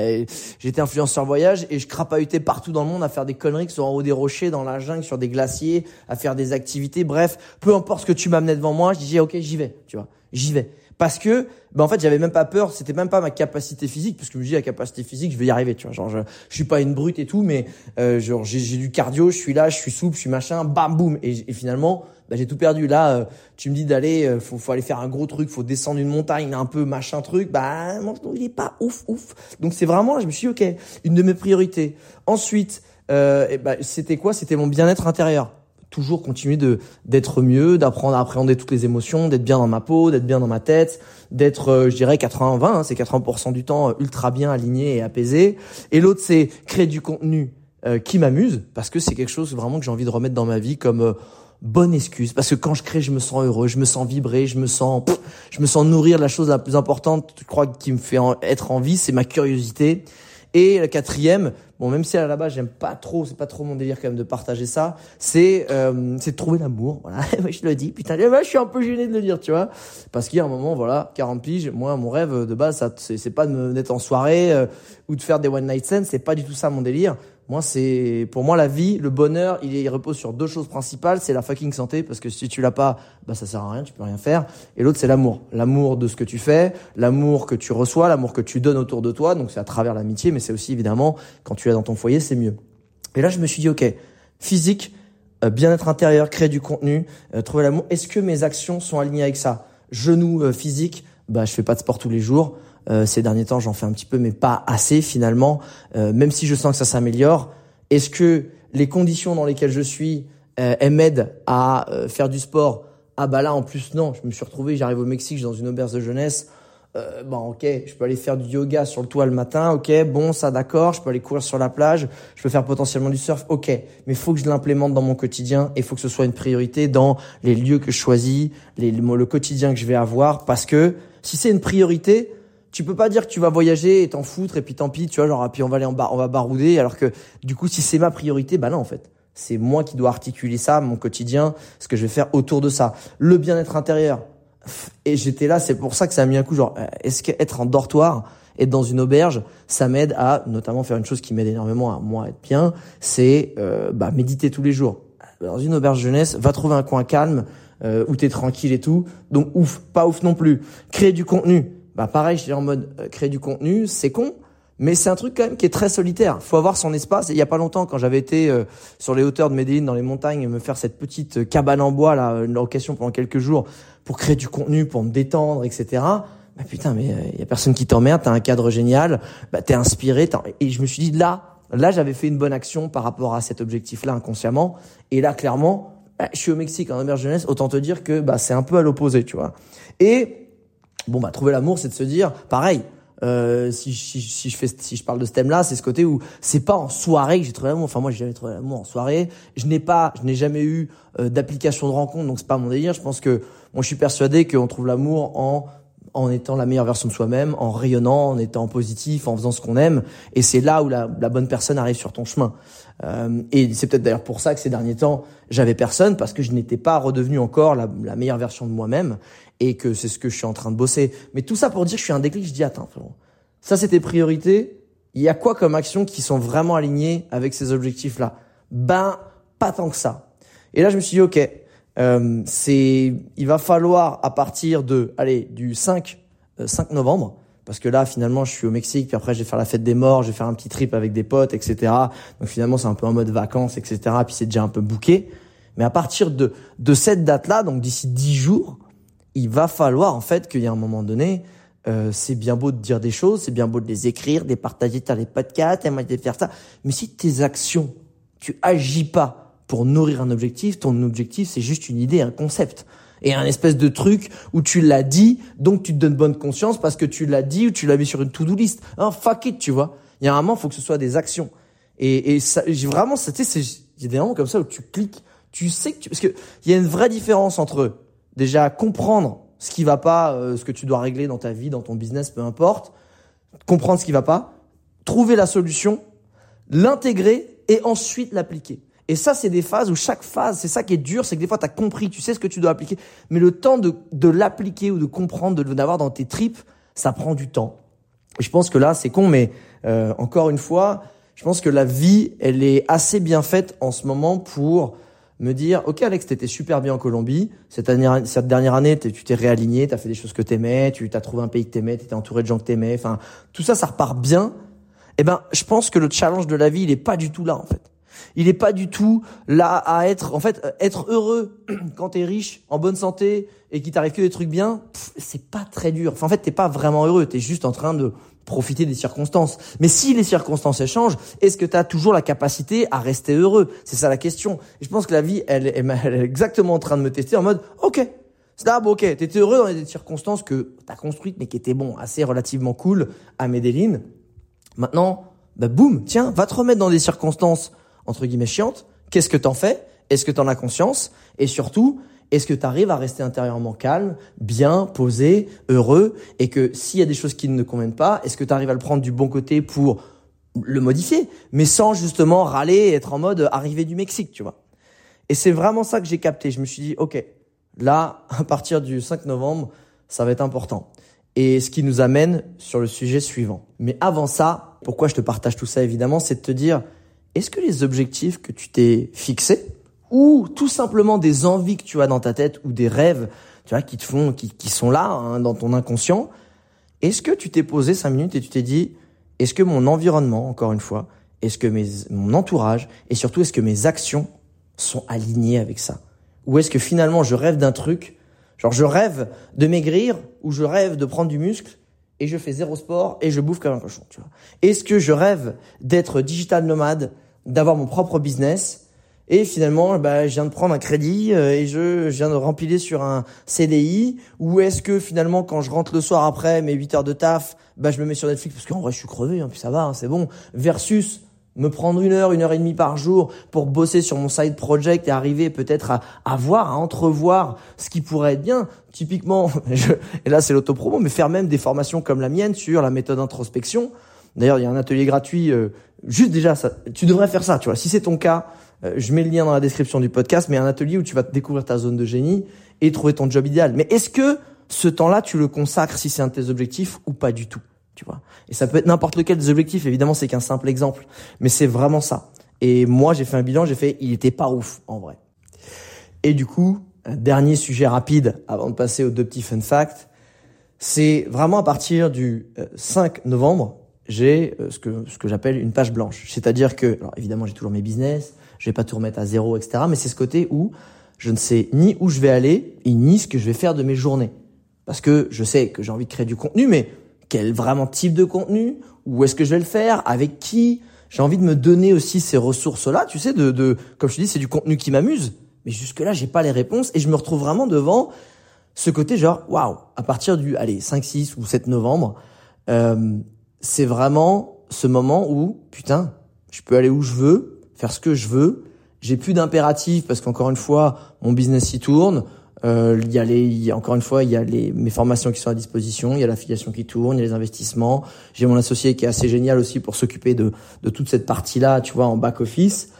j'étais influenceur voyage et je crapahutais partout dans le monde à faire des conneries que ce soit en haut des rochers dans la jungle sur des glaciers à faire des activités. Bref peu importe ce que tu m'amenais devant moi je disais ok j'y vais tu vois j'y vais. Parce que ben en fait j'avais même pas peur c'était même pas ma capacité physique parce que je me dis la capacité physique je vais y arriver tu vois. Genre je, suis pas une brute et tout mais euh, genre j'ai, du cardio je suis là je suis souple je suis machin bam boum. Et, finalement ben, j'ai tout perdu. Là euh, tu me dis d'aller euh, faut, faut aller faire un gros truc faut descendre une montagne un peu machin truc bah mon il est pas ouf ouf. Donc c'est vraiment je me suis dit, ok une de mes priorités. Ensuite euh, ben, c'était quoi? C'était mon bien-être intérieur toujours continuer de d'être mieux, d'apprendre à appréhender toutes les émotions, d'être bien dans ma peau, d'être bien dans ma tête, d'être, euh, je dirais, 80-20, hein, c'est 80% du temps euh, ultra bien aligné et apaisé. Et l'autre, c'est créer du contenu euh, qui m'amuse, parce que c'est quelque chose vraiment que j'ai envie de remettre dans ma vie comme bonne excuse. Parce que quand je crée, je me sens heureux, je me sens vibrer, je me sens, je me sens nourrir. La chose la plus importante, je crois, qui me fait être en vie, c'est ma curiosité. Et la quatrième, bon même si à la base j'aime pas trop, c'est pas trop mon délire quand même de partager ça, c'est euh, c'est de trouver l'amour. Voilà, je le dis. Putain, je suis un peu gêné de le dire, tu vois, parce qu'il y a un moment, voilà, 40 piges. Moi, mon rêve de base, c'est pas d'être en soirée euh, ou de faire des one night stands. C'est pas du tout ça mon délire. Moi, c'est pour moi la vie, le bonheur, il, il repose sur deux choses principales. C'est la fucking santé, parce que si tu l'as pas, bah ça sert à rien, tu peux rien faire. Et l'autre, c'est l'amour, l'amour de ce que tu fais, l'amour que tu reçois, l'amour que tu donnes autour de toi. Donc c'est à travers l'amitié, mais c'est aussi évidemment quand tu es dans ton foyer, c'est mieux. Et là, je me suis dit, ok, physique, euh, bien-être intérieur, créer du contenu, euh, trouver l'amour. Est-ce que mes actions sont alignées avec ça? Genou euh, physique, bah je fais pas de sport tous les jours. Euh, ces derniers temps, j'en fais un petit peu, mais pas assez finalement. Euh, même si je sens que ça s'améliore, est-ce que les conditions dans lesquelles je suis, euh, elles m'aident à faire du sport? Ah bah là, en plus non. Je me suis retrouvé, j'arrive au Mexique, dans une auberge de jeunesse. Euh, bon, ok, je peux aller faire du yoga sur le toit le matin, ok, bon, ça d'accord, je peux aller courir sur la plage, je peux faire potentiellement du surf, ok, mais faut que je l'implémente dans mon quotidien et faut que ce soit une priorité dans les lieux que je choisis, les, le quotidien que je vais avoir, parce que si c'est une priorité, tu peux pas dire que tu vas voyager et t'en foutre et puis tant pis, tu vois, genre, ah, puis on va aller en bar, on va barouder, alors que du coup, si c'est ma priorité, bah non, en fait. C'est moi qui dois articuler ça, mon quotidien, ce que je vais faire autour de ça. Le bien-être intérieur. Et j'étais là, c'est pour ça que ça a mis un coup, genre, euh, est-ce qu'être en dortoir, être dans une auberge, ça m'aide à notamment faire une chose qui m'aide énormément à moi être bien, c'est euh, bah, méditer tous les jours. Dans une auberge jeunesse, va trouver un coin calme euh, où t'es tranquille et tout. Donc ouf, pas ouf non plus. Créer du contenu bah pareil, j'étais en mode euh, créer du contenu, c'est con, mais c'est un truc quand même qui est très solitaire. Faut avoir son espace. Et il y a pas longtemps, quand j'avais été euh, sur les hauteurs de Medellin, dans les montagnes, me faire cette petite euh, cabane en bois là, une location pendant quelques jours pour créer du contenu, pour me détendre, etc. Bah putain, mais il y a personne qui t'emmerde. T'as un cadre génial. Bah t'es inspiré. Et je me suis dit là, là j'avais fait une bonne action par rapport à cet objectif-là inconsciemment. Et là clairement, bah, je suis au Mexique en auberge jeunesse. Autant te dire que bah c'est un peu à l'opposé, tu vois. Et Bon bah trouver l'amour, c'est de se dire, pareil. Euh, si, si, si, je fais si je parle de ce thème-là, c'est ce côté où c'est pas en soirée que j'ai trouvé l'amour. Enfin moi j'ai jamais trouvé l'amour en soirée. Je n'ai pas, je n'ai jamais eu euh, d'application de rencontre, donc c'est pas mon délire. Je pense que moi je suis persuadé qu'on trouve l'amour en en étant la meilleure version de soi-même, en rayonnant, en étant positif, en faisant ce qu'on aime. Et c'est là où la, bonne personne arrive sur ton chemin. Euh, et c'est peut-être d'ailleurs pour ça que ces derniers temps, j'avais personne, parce que je n'étais pas redevenu encore la, meilleure version de moi-même et que c'est ce que je suis en train de bosser. Mais tout ça pour dire, je suis un déclic, je dis, attends, ça c'est tes priorités. Il y a quoi comme actions qui sont vraiment alignées avec ces objectifs-là? Ben, pas tant que ça. Et là, je me suis dit, ok, euh, c'est, il va falloir à partir de, allez, du 5, 5 euh, novembre, parce que là, finalement, je suis au Mexique, puis après, je vais faire la fête des morts, je vais faire un petit trip avec des potes, etc. Donc finalement, c'est un peu en mode vacances, etc. Puis c'est déjà un peu bouqué. Mais à partir de, de cette date-là, donc d'ici 10 jours, il va falloir en fait qu'il y a un moment donné, euh, c'est bien beau de dire des choses, c'est bien beau de les écrire, de les partager dans les podcasts, de faire ça. Mais si tes actions, tu agis pas pour nourrir un objectif, ton objectif c'est juste une idée, un concept. Et un espèce de truc où tu l'as dit, donc tu te donnes bonne conscience parce que tu l'as dit ou tu l'as mis sur une to-do list. Hein, fuck it, tu vois. Il y a un moment, faut que ce soit des actions. Et, et ça, j'ai vraiment, tu sais, il y a des moments comme ça où tu cliques, tu sais que tu, parce que il y a une vraie différence entre déjà comprendre ce qui va pas, euh, ce que tu dois régler dans ta vie, dans ton business, peu importe, comprendre ce qui va pas, trouver la solution, l'intégrer et ensuite l'appliquer. Et ça, c'est des phases où chaque phase, c'est ça qui est dur, c'est que des fois, tu as compris, tu sais ce que tu dois appliquer, mais le temps de, de l'appliquer ou de comprendre, de l'avoir dans tes tripes, ça prend du temps. Et je pense que là, c'est con, mais euh, encore une fois, je pense que la vie, elle est assez bien faite en ce moment pour me dire, ok Alex, t'étais super bien en Colombie, cette dernière, cette dernière année, tu t'es réaligné, t'as fait des choses que t'aimais, tu t'as trouvé un pays que t'aimais, t'étais entouré de gens que t'aimais, enfin, tout ça, ça repart bien. Eh ben, je pense que le challenge de la vie, il est pas du tout là, en fait. Il est pas du tout là à être, en fait, être heureux quand t'es riche, en bonne santé et qu'il t'arrive que des trucs bien, c'est pas très dur. En fait, t'es pas vraiment heureux, t'es juste en train de profiter des circonstances. Mais si les circonstances changent, est-ce que tu as toujours la capacité à rester heureux? C'est ça la question. Et je pense que la vie, elle, est exactement en train de me tester en mode, ok, bon, ok, t'étais heureux dans des circonstances que t'as construites, mais qui étaient bon, assez relativement cool à Medellin. Maintenant, bah boum, tiens, va te remettre dans des circonstances entre guillemets chiantes. Qu'est-ce que t'en fais? Est-ce que t'en as conscience? Et surtout, est-ce que tu arrives à rester intérieurement calme, bien, posé, heureux? Et que s'il y a des choses qui ne conviennent pas, est-ce que tu arrives à le prendre du bon côté pour le modifier, mais sans justement râler et être en mode arrivé du Mexique, tu vois. Et c'est vraiment ça que j'ai capté. Je me suis dit, OK, là, à partir du 5 novembre, ça va être important. Et ce qui nous amène sur le sujet suivant. Mais avant ça, pourquoi je te partage tout ça évidemment, c'est de te dire, est-ce que les objectifs que tu t'es fixés, ou tout simplement des envies que tu as dans ta tête ou des rêves, tu vois, qui te font, qui, qui sont là hein, dans ton inconscient. Est-ce que tu t'es posé cinq minutes et tu t'es dit, est-ce que mon environnement, encore une fois, est-ce que mes, mon entourage et surtout est-ce que mes actions sont alignées avec ça? Ou est-ce que finalement je rêve d'un truc, genre je rêve de maigrir ou je rêve de prendre du muscle et je fais zéro sport et je bouffe comme un cochon, tu vois Est-ce que je rêve d'être digital nomade, d'avoir mon propre business et finalement, bah, je viens de prendre un crédit euh, et je, viens de remplir sur un CDI. Ou est-ce que finalement, quand je rentre le soir après mes 8 heures de taf, bah, je me mets sur Netflix parce qu'en vrai, je suis crevé, hein, puis ça va, hein, c'est bon. Versus me prendre une heure, une heure et demie par jour pour bosser sur mon side project et arriver peut-être à, à voir, à entrevoir ce qui pourrait être bien. Typiquement, je, et là c'est l'autopromo, mais faire même des formations comme la mienne sur la méthode introspection. D'ailleurs, il y a un atelier gratuit. Euh, juste déjà, ça, tu devrais faire ça, tu vois. Si c'est ton cas, euh, je mets le lien dans la description du podcast, mais un atelier où tu vas découvrir ta zone de génie et trouver ton job idéal. Mais est-ce que ce temps-là, tu le consacres si c'est un de tes objectifs ou pas du tout? Tu vois Et ça peut être n'importe lequel des objectifs, évidemment, c'est qu'un simple exemple, mais c'est vraiment ça. Et moi, j'ai fait un bilan, j'ai fait, il était pas ouf, en vrai. Et du coup, dernier sujet rapide avant de passer aux deux petits fun facts, c'est vraiment à partir du 5 euh, novembre, j'ai euh, ce que ce que j'appelle une page blanche. C'est-à-dire que, alors évidemment, j'ai toujours mes business, je vais pas tout remettre à zéro, etc. Mais c'est ce côté où je ne sais ni où je vais aller et ni ce que je vais faire de mes journées. Parce que je sais que j'ai envie de créer du contenu, mais quel vraiment type de contenu Où est-ce que je vais le faire Avec qui J'ai envie de me donner aussi ces ressources-là, tu sais, de, de comme je te dis, c'est du contenu qui m'amuse. Mais jusque-là, j'ai pas les réponses et je me retrouve vraiment devant ce côté genre, waouh, à partir du, allez, 5, 6 ou 7 novembre, euh, c'est vraiment ce moment où, putain, je peux aller où je veux, faire ce que je veux. J'ai plus d'impératif parce qu'encore une fois, mon business y tourne. Euh, il y a les, y a, encore une fois, il y a les, mes formations qui sont à disposition, il y a l'affiliation qui tourne, il y a les investissements. J'ai mon associé qui est assez génial aussi pour s'occuper de, de toute cette partie-là, tu vois, en back office.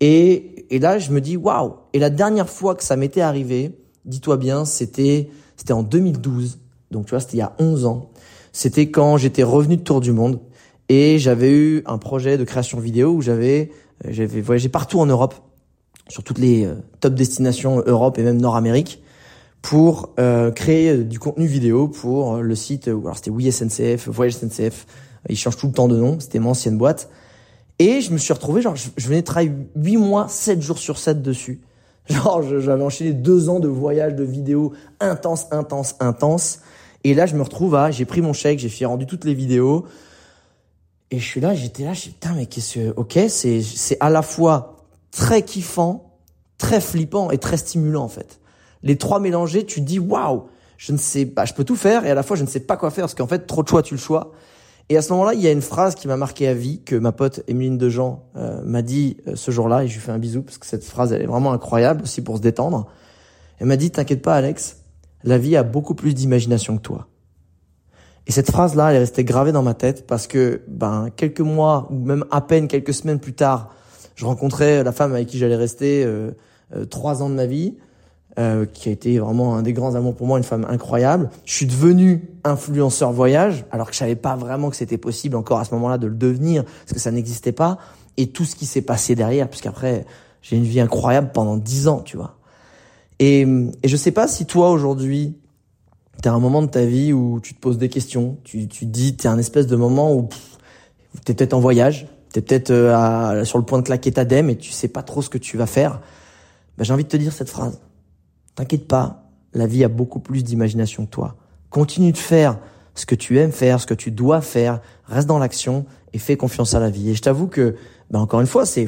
Et, et là, je me dis, waouh. Et la dernière fois que ça m'était arrivé, dis-toi bien, c'était, c'était en 2012. Donc, tu vois, c'était il y a 11 ans. C'était quand j'étais revenu de tour du monde et j'avais eu un projet de création vidéo où j'avais j'avais voyagé partout en Europe, sur toutes les euh, top destinations Europe et même Nord-Amérique, pour euh, créer du contenu vidéo pour le site. Alors c'était Oui SNCF, Voyage SNCF. Ils changent tout le temps de nom. C'était mon ancienne boîte. Et je me suis retrouvé, genre, je, venais de travailler 8 mois, 7 jours sur 7 dessus. Genre, j'avais enchaîné deux ans de voyage, de vidéos intense, intense, intense. Et là, je me retrouve à, j'ai pris mon chèque, j'ai fait rendu toutes les vidéos. Et je suis là, j'étais là, je suis putain, mais qu'est-ce que, ok, c'est, c'est à la fois très kiffant, très flippant et très stimulant, en fait. Les trois mélangés, tu dis, waouh, je ne sais pas, je peux tout faire et à la fois je ne sais pas quoi faire parce qu'en fait, trop de choix, tu le choix. Et à ce moment-là, il y a une phrase qui m'a marqué à vie que ma pote Emeline Dejean euh, m'a dit euh, ce jour-là et je lui fais un bisou parce que cette phrase elle est vraiment incroyable aussi pour se détendre. Elle m'a dit "T'inquiète pas Alex, la vie a beaucoup plus d'imagination que toi." Et cette phrase-là, elle est restée gravée dans ma tête parce que, ben, quelques mois ou même à peine quelques semaines plus tard, Je rencontrais la femme avec qui j'allais rester euh, euh, trois ans de ma vie, euh, qui a été vraiment un des grands amours pour moi, une femme incroyable. Je suis devenu influenceur voyage, alors que je savais pas vraiment que c'était possible encore à ce moment-là de le devenir, parce que ça n'existait pas. Et tout ce qui s'est passé derrière, puisqu'après j'ai une vie incroyable pendant dix ans, tu vois. Et, et je sais pas si toi aujourd'hui T'as un moment de ta vie où tu te poses des questions, tu, tu dis, t'es un espèce de moment où t'es peut-être en voyage, t'es peut-être euh, sur le point de claquer ta dème et tu sais pas trop ce que tu vas faire. Ben, j'ai envie de te dire cette phrase. T'inquiète pas, la vie a beaucoup plus d'imagination que toi. Continue de faire ce que tu aimes faire, ce que tu dois faire, reste dans l'action et fais confiance à la vie. Et je t'avoue que, ben encore une fois, c'est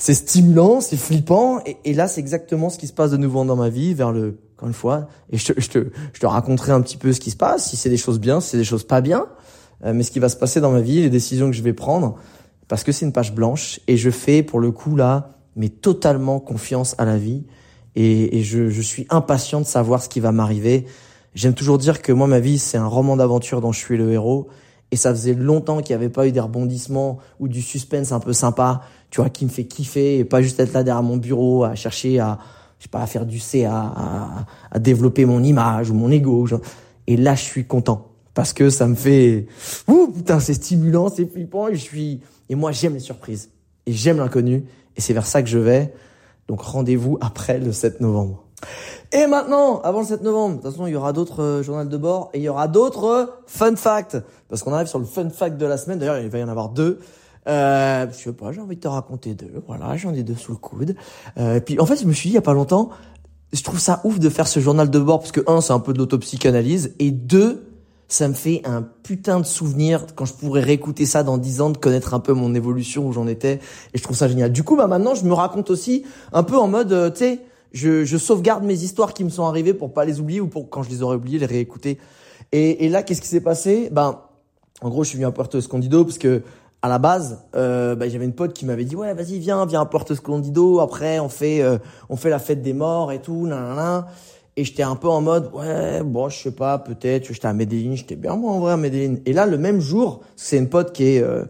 c'est stimulant, c'est flippant. Et, et là, c'est exactement ce qui se passe de nouveau dans ma vie, vers le encore une fois, et je te, je te, je te raconterai un petit peu ce qui se passe, si c'est des choses bien, si c'est des choses pas bien, euh, mais ce qui va se passer dans ma vie, les décisions que je vais prendre, parce que c'est une page blanche, et je fais pour le coup là, mais totalement confiance à la vie, et, je, suis impatient de savoir ce qui va m'arriver. J'aime toujours dire que moi, ma vie, c'est un roman d'aventure dont je suis le héros, et ça faisait longtemps qu'il n'y avait pas eu des rebondissements ou du suspense un peu sympa, tu vois, qui me fait kiffer, et pas juste être là derrière mon bureau à chercher à je sais pas, à faire du C, à, à, développer mon image ou mon ego. Et là, je suis content parce que ça me fait, ouh, putain, c'est stimulant, c'est flippant et je suis, et moi, j'aime les surprises et j'aime l'inconnu et c'est vers ça que je vais. Donc, rendez-vous après le 7 novembre. Et maintenant, avant le 7 novembre, de toute façon, il y aura d'autres euh, journaux de bord et il y aura d'autres euh, fun facts. Parce qu'on arrive sur le fun fact de la semaine. D'ailleurs, il va y en avoir deux. Euh, je sais pas, j'ai envie de te raconter deux. Voilà, j'en ai deux sous le coude. Euh, et puis en fait, je me suis dit il y a pas longtemps, je trouve ça ouf de faire ce journal de bord parce que un, c'est un peu de l'autopsychanalyse et deux, ça me fait un putain de souvenir quand je pourrais réécouter ça dans dix ans, de connaître un peu mon évolution où j'en étais. Et je trouve ça génial. Du coup, bah maintenant, je me raconte aussi un peu en mode, euh, tu sais, je, je sauvegarde mes histoires qui me sont arrivées pour pas les oublier ou pour quand je les aurais oubliées, les réécouter. Et, et là, qu'est-ce qui s'est passé? Ben, en gros, je suis venu à Puerto Escondido parce que à la base, euh, bah, j'avais une pote qui m'avait dit ouais vas-y viens viens à Porto Escondido après on fait euh, on fait la fête des morts et tout nan, et j'étais un peu en mode ouais bon je sais pas peut-être j'étais à Medellin. J'étais bien moi en vrai à Medellin. Et là le même jour c'est une pote qui est euh,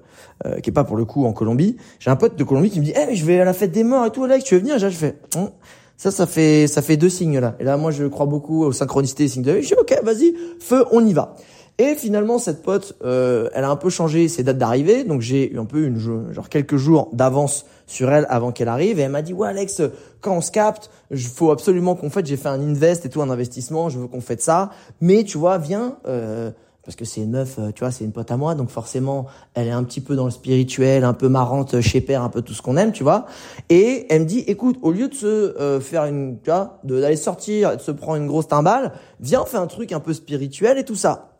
euh, qui est pas pour le coup en Colombie. J'ai un pote de Colombie qui me dit eh je vais à la fête des morts et tout. Alex tu veux venir je fais hum. ça ça fait ça fait deux signes là. Et là moi je crois beaucoup aux synchronicités des signes de vie je dis ok vas-y feu on y va. Et finalement, cette pote, euh, elle a un peu changé ses dates d'arrivée, donc j'ai eu un peu une genre quelques jours d'avance sur elle avant qu'elle arrive. Et elle m'a dit ouais Alex, quand on se capte, il faut absolument qu'on fasse. J'ai fait un invest et tout, un investissement. Je veux qu'on fasse ça. Mais tu vois, viens. Euh, parce que c'est une meuf, euh, tu vois, c'est une pote à moi, donc forcément, elle est un petit peu dans le spirituel, un peu marrante chez père, un peu tout ce qu'on aime, tu vois. Et elle me dit, écoute, au lieu de se euh, faire une, tu vois, d'aller sortir, de se prendre une grosse timbale, viens, on fait un truc un peu spirituel et tout ça.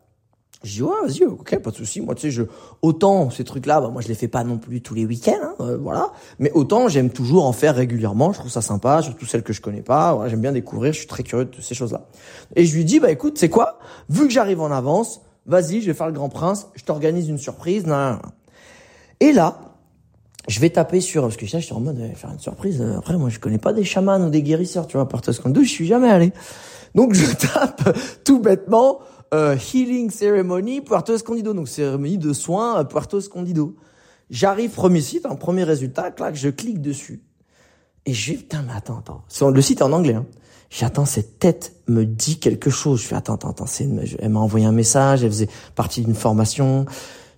Je dis ouais vas-y ok pas de souci. Moi tu sais je autant ces trucs là bah, moi je les fais pas non plus tous les week-ends hein, euh, voilà. Mais autant j'aime toujours en faire régulièrement. Je trouve ça sympa surtout celles que je connais pas. Voilà, j'aime bien découvrir. Je suis très curieux de ces choses là et je lui dis bah écoute c'est quoi? Vu que j'arrive en avance vas-y je vais faire le grand prince. Je t'organise une surprise. Et là je vais taper sur parce que je suis en mode euh, faire une surprise euh, après moi je connais pas des chamans ou des guérisseurs tu vois par je suis jamais allé. Donc je tape tout bêtement euh, Healing Ceremony Puerto Escondido, donc cérémonie de soins à Puerto Escondido. J'arrive, premier site, un premier résultat, clac, je clique dessus. Et je putain, mais attends, attends. Le site est en anglais, hein. J'attends, cette tête me dit quelque chose. Je fais, attends, attends, attends, elle m'a envoyé un message, elle faisait partie d'une formation.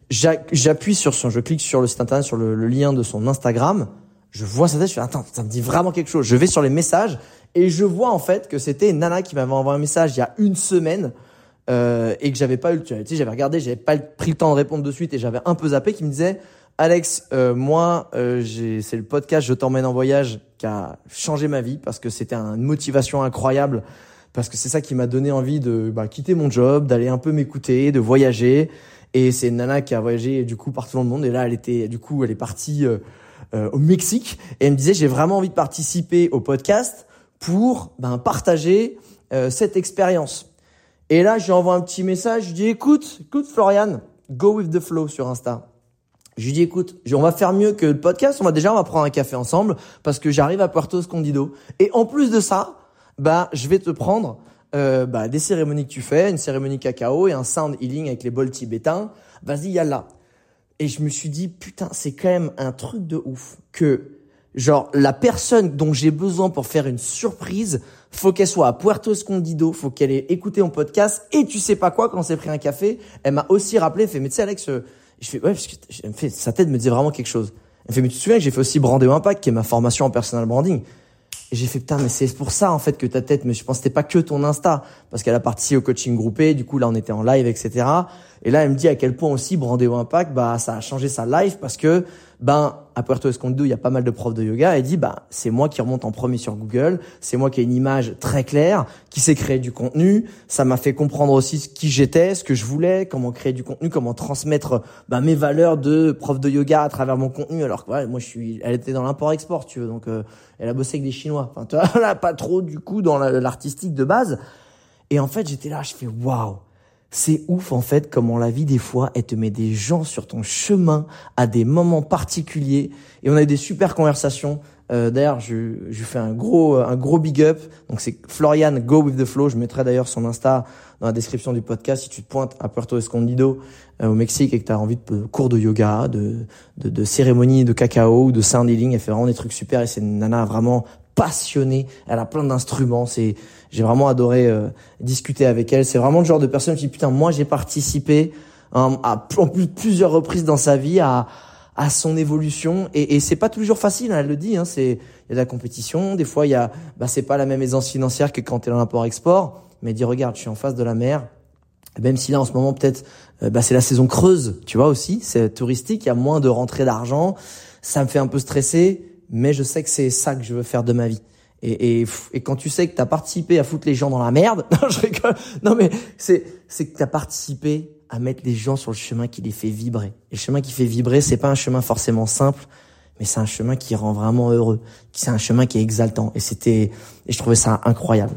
J'appuie sur son, je clique sur le site internet, sur le, lien de son Instagram. Je vois sa tête, je fais, attends, ça me dit vraiment quelque chose. Je vais sur les messages et je vois en fait que c'était Nana qui m'avait envoyé un message il y a une semaine euh, et que j'avais pas eu, tu sais, j'avais regardé, j'avais pas pris le temps de répondre de suite et j'avais un peu zappé, qui me disait, Alex, euh, moi, euh, c'est le podcast Je t'emmène en voyage qui a changé ma vie parce que c'était une motivation incroyable, parce que c'est ça qui m'a donné envie de bah, quitter mon job, d'aller un peu m'écouter, de voyager. Et c'est nana qui a voyagé du coup partout dans le monde. Et là, elle était, du coup, elle est partie euh, euh, au Mexique et elle me disait, j'ai vraiment envie de participer au podcast pour ben, partager cette expérience. Et là, je lui envoie un petit message, je dis écoute, écoute Florian, go with the flow sur Insta. Je lui dis écoute, on va faire mieux que le podcast, on va déjà on va prendre un café ensemble parce que j'arrive à Puerto Escondido et en plus de ça, bah je vais te prendre euh, bah, des cérémonies que tu fais, une cérémonie cacao et un sound healing avec les bols tibétains. Vas-y, là. Et je me suis dit, putain, c'est quand même un truc de ouf que, genre, la personne dont j'ai besoin pour faire une surprise, faut qu'elle soit à Puerto Escondido, faut qu'elle ait écouté mon podcast, et tu sais pas quoi, quand on s'est pris un café, elle m'a aussi rappelé, elle fait, mais tu sais, Alex, euh, je fais, ouais, parce que, elle me fait, sa tête me disait vraiment quelque chose. Elle me fait, mais tu te souviens que j'ai fait aussi Brandéo Impact, qui est ma formation en personal branding. Et j'ai fait putain mais c'est pour ça en fait que ta tête mais je pense que c'était pas que ton Insta parce qu'elle a participé au coaching groupé du coup là on était en live etc et là elle me dit à quel point aussi Brandéo Impact bah ça a changé sa life parce que ben à Puerto Escondido, il y a pas mal de profs de yoga. Elle dit, bah, c'est moi qui remonte en premier sur Google. C'est moi qui ai une image très claire, qui sait créer du contenu. Ça m'a fait comprendre aussi qui j'étais, ce que je voulais, comment créer du contenu, comment transmettre bah, mes valeurs de prof de yoga à travers mon contenu. Alors que ouais, moi, je suis, elle était dans l'import-export, tu veux. Donc, euh, elle a bossé avec des Chinois. Enfin, tu vois, a pas trop du coup dans l'artistique de base. Et en fait, j'étais là, je fais waouh c'est ouf en fait comment la vie des fois elle te met des gens sur ton chemin à des moments particuliers et on a eu des super conversations. Euh, d'ailleurs, je, je fais un gros un gros big up. Donc c'est Florian Go with the Flow. Je mettrai d'ailleurs son Insta dans la description du podcast si tu te pointes à Puerto Escondido euh, au Mexique et que tu as envie de cours de yoga, de de, de cérémonie de cacao ou de sound healing. Elle fait vraiment des trucs super et c'est une nana vraiment passionnée. Elle a plein d'instruments. C'est j'ai vraiment adoré euh, discuter avec elle. C'est vraiment le genre de personne qui putain moi j'ai participé hein, à, plusieurs reprises dans sa vie à à son évolution et, et c'est pas toujours facile. Hein, elle le dit. Hein, c'est il y a de la compétition. Des fois il y a bah c'est pas la même aisance financière que quand t'es dans l'import-export. Mais dis regarde, je suis en face de la mer. Même si là en ce moment peut-être euh, bah, c'est la saison creuse, tu vois aussi, c'est touristique, il y a moins de rentrée d'argent, ça me fait un peu stresser, mais je sais que c'est ça que je veux faire de ma vie. Et, et, et quand tu sais que tu as participé à foutre les gens dans la merde, non, je rigole. Non, mais c'est c'est que tu as participé à mettre les gens sur le chemin qui les fait vibrer. Et le chemin qui fait vibrer, c'est pas un chemin forcément simple, mais c'est un chemin qui rend vraiment heureux. C'est un chemin qui est exaltant. Et c'était, et je trouvais ça incroyable.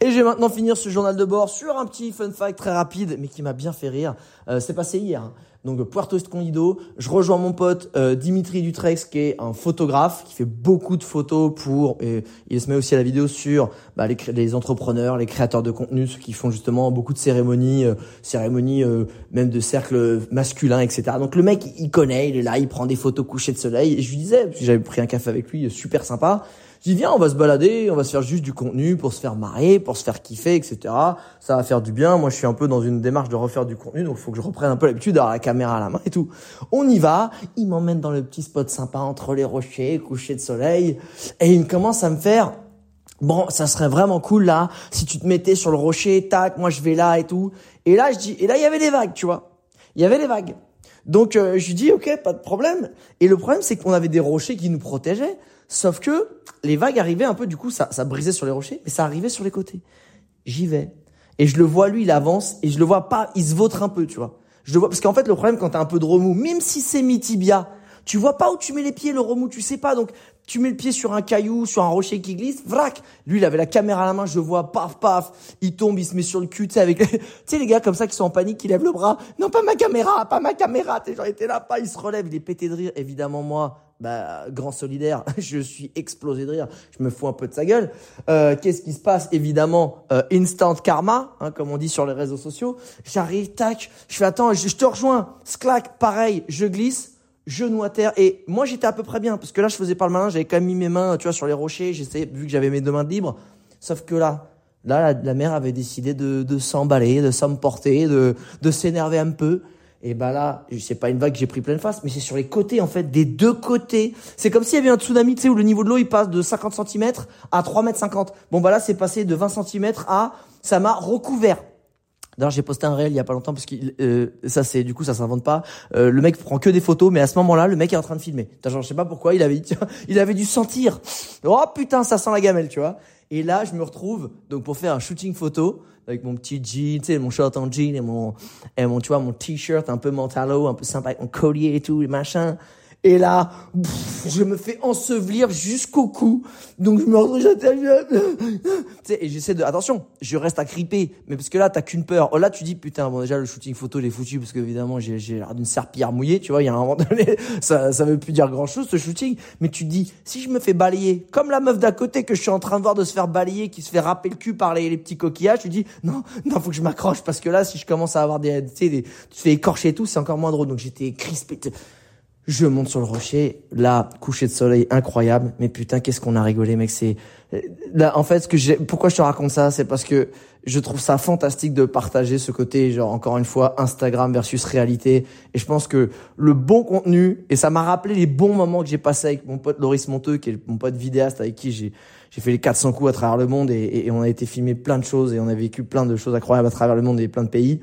Et je vais maintenant finir ce journal de bord sur un petit fun fact très rapide, mais qui m'a bien fait rire. Euh, c'est passé hier. Hein donc Puerto Escondido. Je rejoins mon pote euh, Dimitri Dutrex qui est un photographe qui fait beaucoup de photos pour et il se met aussi à la vidéo sur bah, les, entrepreneurs, les créateurs de contenu, ceux qui font justement beaucoup de cérémonies, euh, cérémonies euh, même de cercles masculins, etc. Donc le mec il connaît, il est là, il prend des photos couchées de soleil. Et je lui disais, j'avais pris un café avec lui, super sympa. Je dis viens, on va se balader, on va se faire juste du contenu pour se faire marrer, pour se faire kiffer, etc. Ça va faire du bien. Moi, je suis un peu dans une démarche de refaire du contenu, donc il faut que je reprenne un peu l'habitude d'avoir la caméra à la main et tout. On y va. Il m'emmène dans le petit spot sympa entre les rochers, coucher de soleil, et il commence à me faire bon, ça serait vraiment cool là si tu te mettais sur le rocher, tac, moi je vais là et tout. Et là je dis, et là il y avait des vagues, tu vois. Il y avait des vagues. Donc euh, je lui dis ok, pas de problème. Et le problème c'est qu'on avait des rochers qui nous protégeaient. Sauf que les vagues arrivaient un peu, du coup, ça, ça brisait sur les rochers, mais ça arrivait sur les côtés. J'y vais. Et je le vois, lui, il avance, et je le vois pas, il se vautre un peu, tu vois. Je le vois, parce qu'en fait, le problème, quand t'as un peu de remous, même si c'est mi-tibia, tu vois pas où tu mets les pieds, le remous, tu sais pas. Donc, tu mets le pied sur un caillou, sur un rocher qui glisse, vrac. Lui, il avait la caméra à la main, je vois, paf, paf. Il tombe, il se met sur le cul, tu sais, avec tu sais, les gars comme ça qui sont en panique, qui lèvent le bras. Non, pas ma caméra, pas ma caméra. T'es genre, était là, pas, il se relève, il est pété de rire. Évidemment, moi, bah, grand solidaire, je suis explosé de rire, je me fous un peu de sa gueule. Euh, Qu'est-ce qui se passe? Évidemment, euh, instant karma, hein, comme on dit sur les réseaux sociaux. J'arrive, tac, je fais attends, je, te rejoins, sclac, pareil, je glisse, genou à terre. Et moi, j'étais à peu près bien, parce que là, je faisais pas le malin, j'avais quand même mis mes mains, tu vois, sur les rochers, j'essayais, vu que j'avais mes deux mains libres. Sauf que là, là, la, mère avait décidé de, de s'emballer, de s'emporter, de, de s'énerver un peu. Et bah là, c'est pas une vague que j'ai pris pleine face, mais c'est sur les côtés en fait, des deux côtés. C'est comme s'il y avait un tsunami, tu sais, où le niveau de l'eau il passe de 50 cm à 3 mètres 50. Bon bah là, c'est passé de 20 cm à, ça m'a recouvert. D'ailleurs, j'ai posté un réel il y a pas longtemps parce que euh, ça c'est du coup ça s'invente pas. Euh, le mec prend que des photos, mais à ce moment-là, le mec est en train de filmer. Genre, je sais pas pourquoi, il avait il avait dû sentir. Oh putain, ça sent la gamelle, tu vois. Et là, je me retrouve donc pour faire un shooting photo avec mon petit jean, tu sais, mon short en jean et mon, et mon, tu vois, mon t-shirt un peu mentalo, un peu sympa avec mon collier et tout, et machin. Et là, je me fais ensevelir jusqu'au cou. Donc je me retrouve et j'essaie de attention, je reste à criper, mais parce que là t'as qu'une peur. Oh là tu dis putain bon déjà le shooting photo j'ai foutu parce que évidemment j'ai j'ai l'air d'une serpillière mouillée, tu vois, il y a un moment donné ça ça veut plus dire grand-chose ce shooting, mais tu dis si je me fais balayer comme la meuf d'à côté que je suis en train de voir de se faire balayer qui se fait râper le cul par les, les petits coquillages, tu dis non, non, faut que je m'accroche parce que là si je commence à avoir des tu sais des, tu te fais écorcher et tout, c'est encore moins drôle. Donc j'étais crispé. Je monte sur le rocher, là, coucher de soleil incroyable, mais putain, qu'est-ce qu'on a rigolé, mec, c'est, là, en fait, ce que j'ai, pourquoi je te raconte ça, c'est parce que je trouve ça fantastique de partager ce côté, genre, encore une fois, Instagram versus réalité. Et je pense que le bon contenu, et ça m'a rappelé les bons moments que j'ai passés avec mon pote Loris Monteux, qui est mon pote vidéaste avec qui j'ai, j'ai fait les 400 coups à travers le monde et, on a été filmé plein de choses et on a vécu plein de choses incroyables à travers le monde et plein de pays.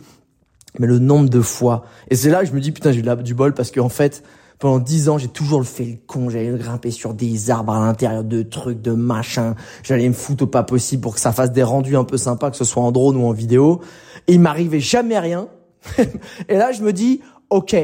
Mais le nombre de fois, et c'est là que je me dis, putain, j'ai du bol parce qu'en fait, pendant dix ans, j'ai toujours fait le con. J'allais grimper sur des arbres à l'intérieur de trucs, de machins. J'allais me foutre au pas possible pour que ça fasse des rendus un peu sympas, que ce soit en drone ou en vidéo. Et il m'arrivait jamais rien. et là, je me dis, ok,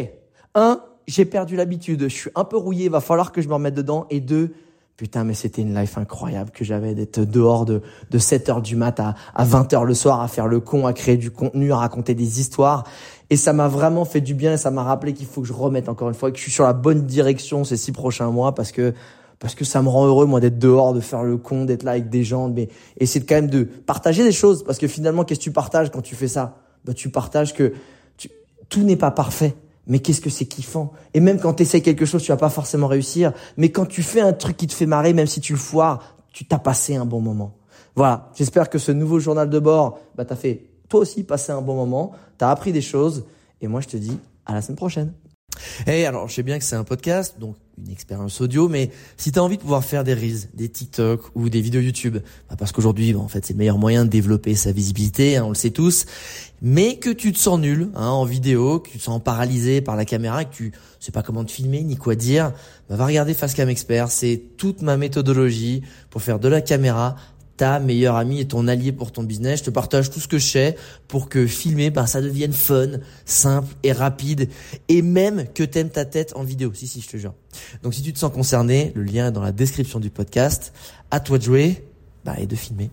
un, j'ai perdu l'habitude. Je suis un peu rouillé. Il va falloir que je me remette dedans. Et deux, Putain, mais c'était une life incroyable que j'avais d'être dehors de, de 7 heures du mat à, à 20 heures le soir à faire le con, à créer du contenu, à raconter des histoires. Et ça m'a vraiment fait du bien et ça m'a rappelé qu'il faut que je remette encore une fois, que je suis sur la bonne direction ces six prochains mois parce que parce que ça me rend heureux moi d'être dehors, de faire le con, d'être là avec des gens, mais essayer quand même de partager des choses parce que finalement qu'est-ce que tu partages quand tu fais ça? Bah tu partages que tu, tout n'est pas parfait mais qu'est-ce que c'est kiffant. Et même quand tu essaies quelque chose, tu vas pas forcément réussir. Mais quand tu fais un truc qui te fait marrer, même si tu le foires, tu t'as passé un bon moment. Voilà. J'espère que ce nouveau journal de bord, bah, t'as fait toi aussi passer un bon moment. T'as appris des choses. Et moi, je te dis à la semaine prochaine. Hey, alors je sais bien que c'est un podcast, donc une expérience audio, mais si tu as envie de pouvoir faire des reels, des TikTok ou des vidéos YouTube, bah parce qu'aujourd'hui, en fait, c'est le meilleur moyen de développer sa visibilité, hein, on le sait tous, mais que tu te sens nul hein, en vidéo, que tu te sens paralysé par la caméra, que tu sais pas comment te filmer ni quoi dire, bah va regarder Facecam Expert, c'est toute ma méthodologie pour faire de la caméra ta meilleure amie et ton allié pour ton business. Je te partage tout ce que je sais pour que filmer, ben, ça devienne fun, simple et rapide et même que t'aimes ta tête en vidéo. Si, si, je te jure. Donc, si tu te sens concerné, le lien est dans la description du podcast. À toi de jouer bah, et de filmer.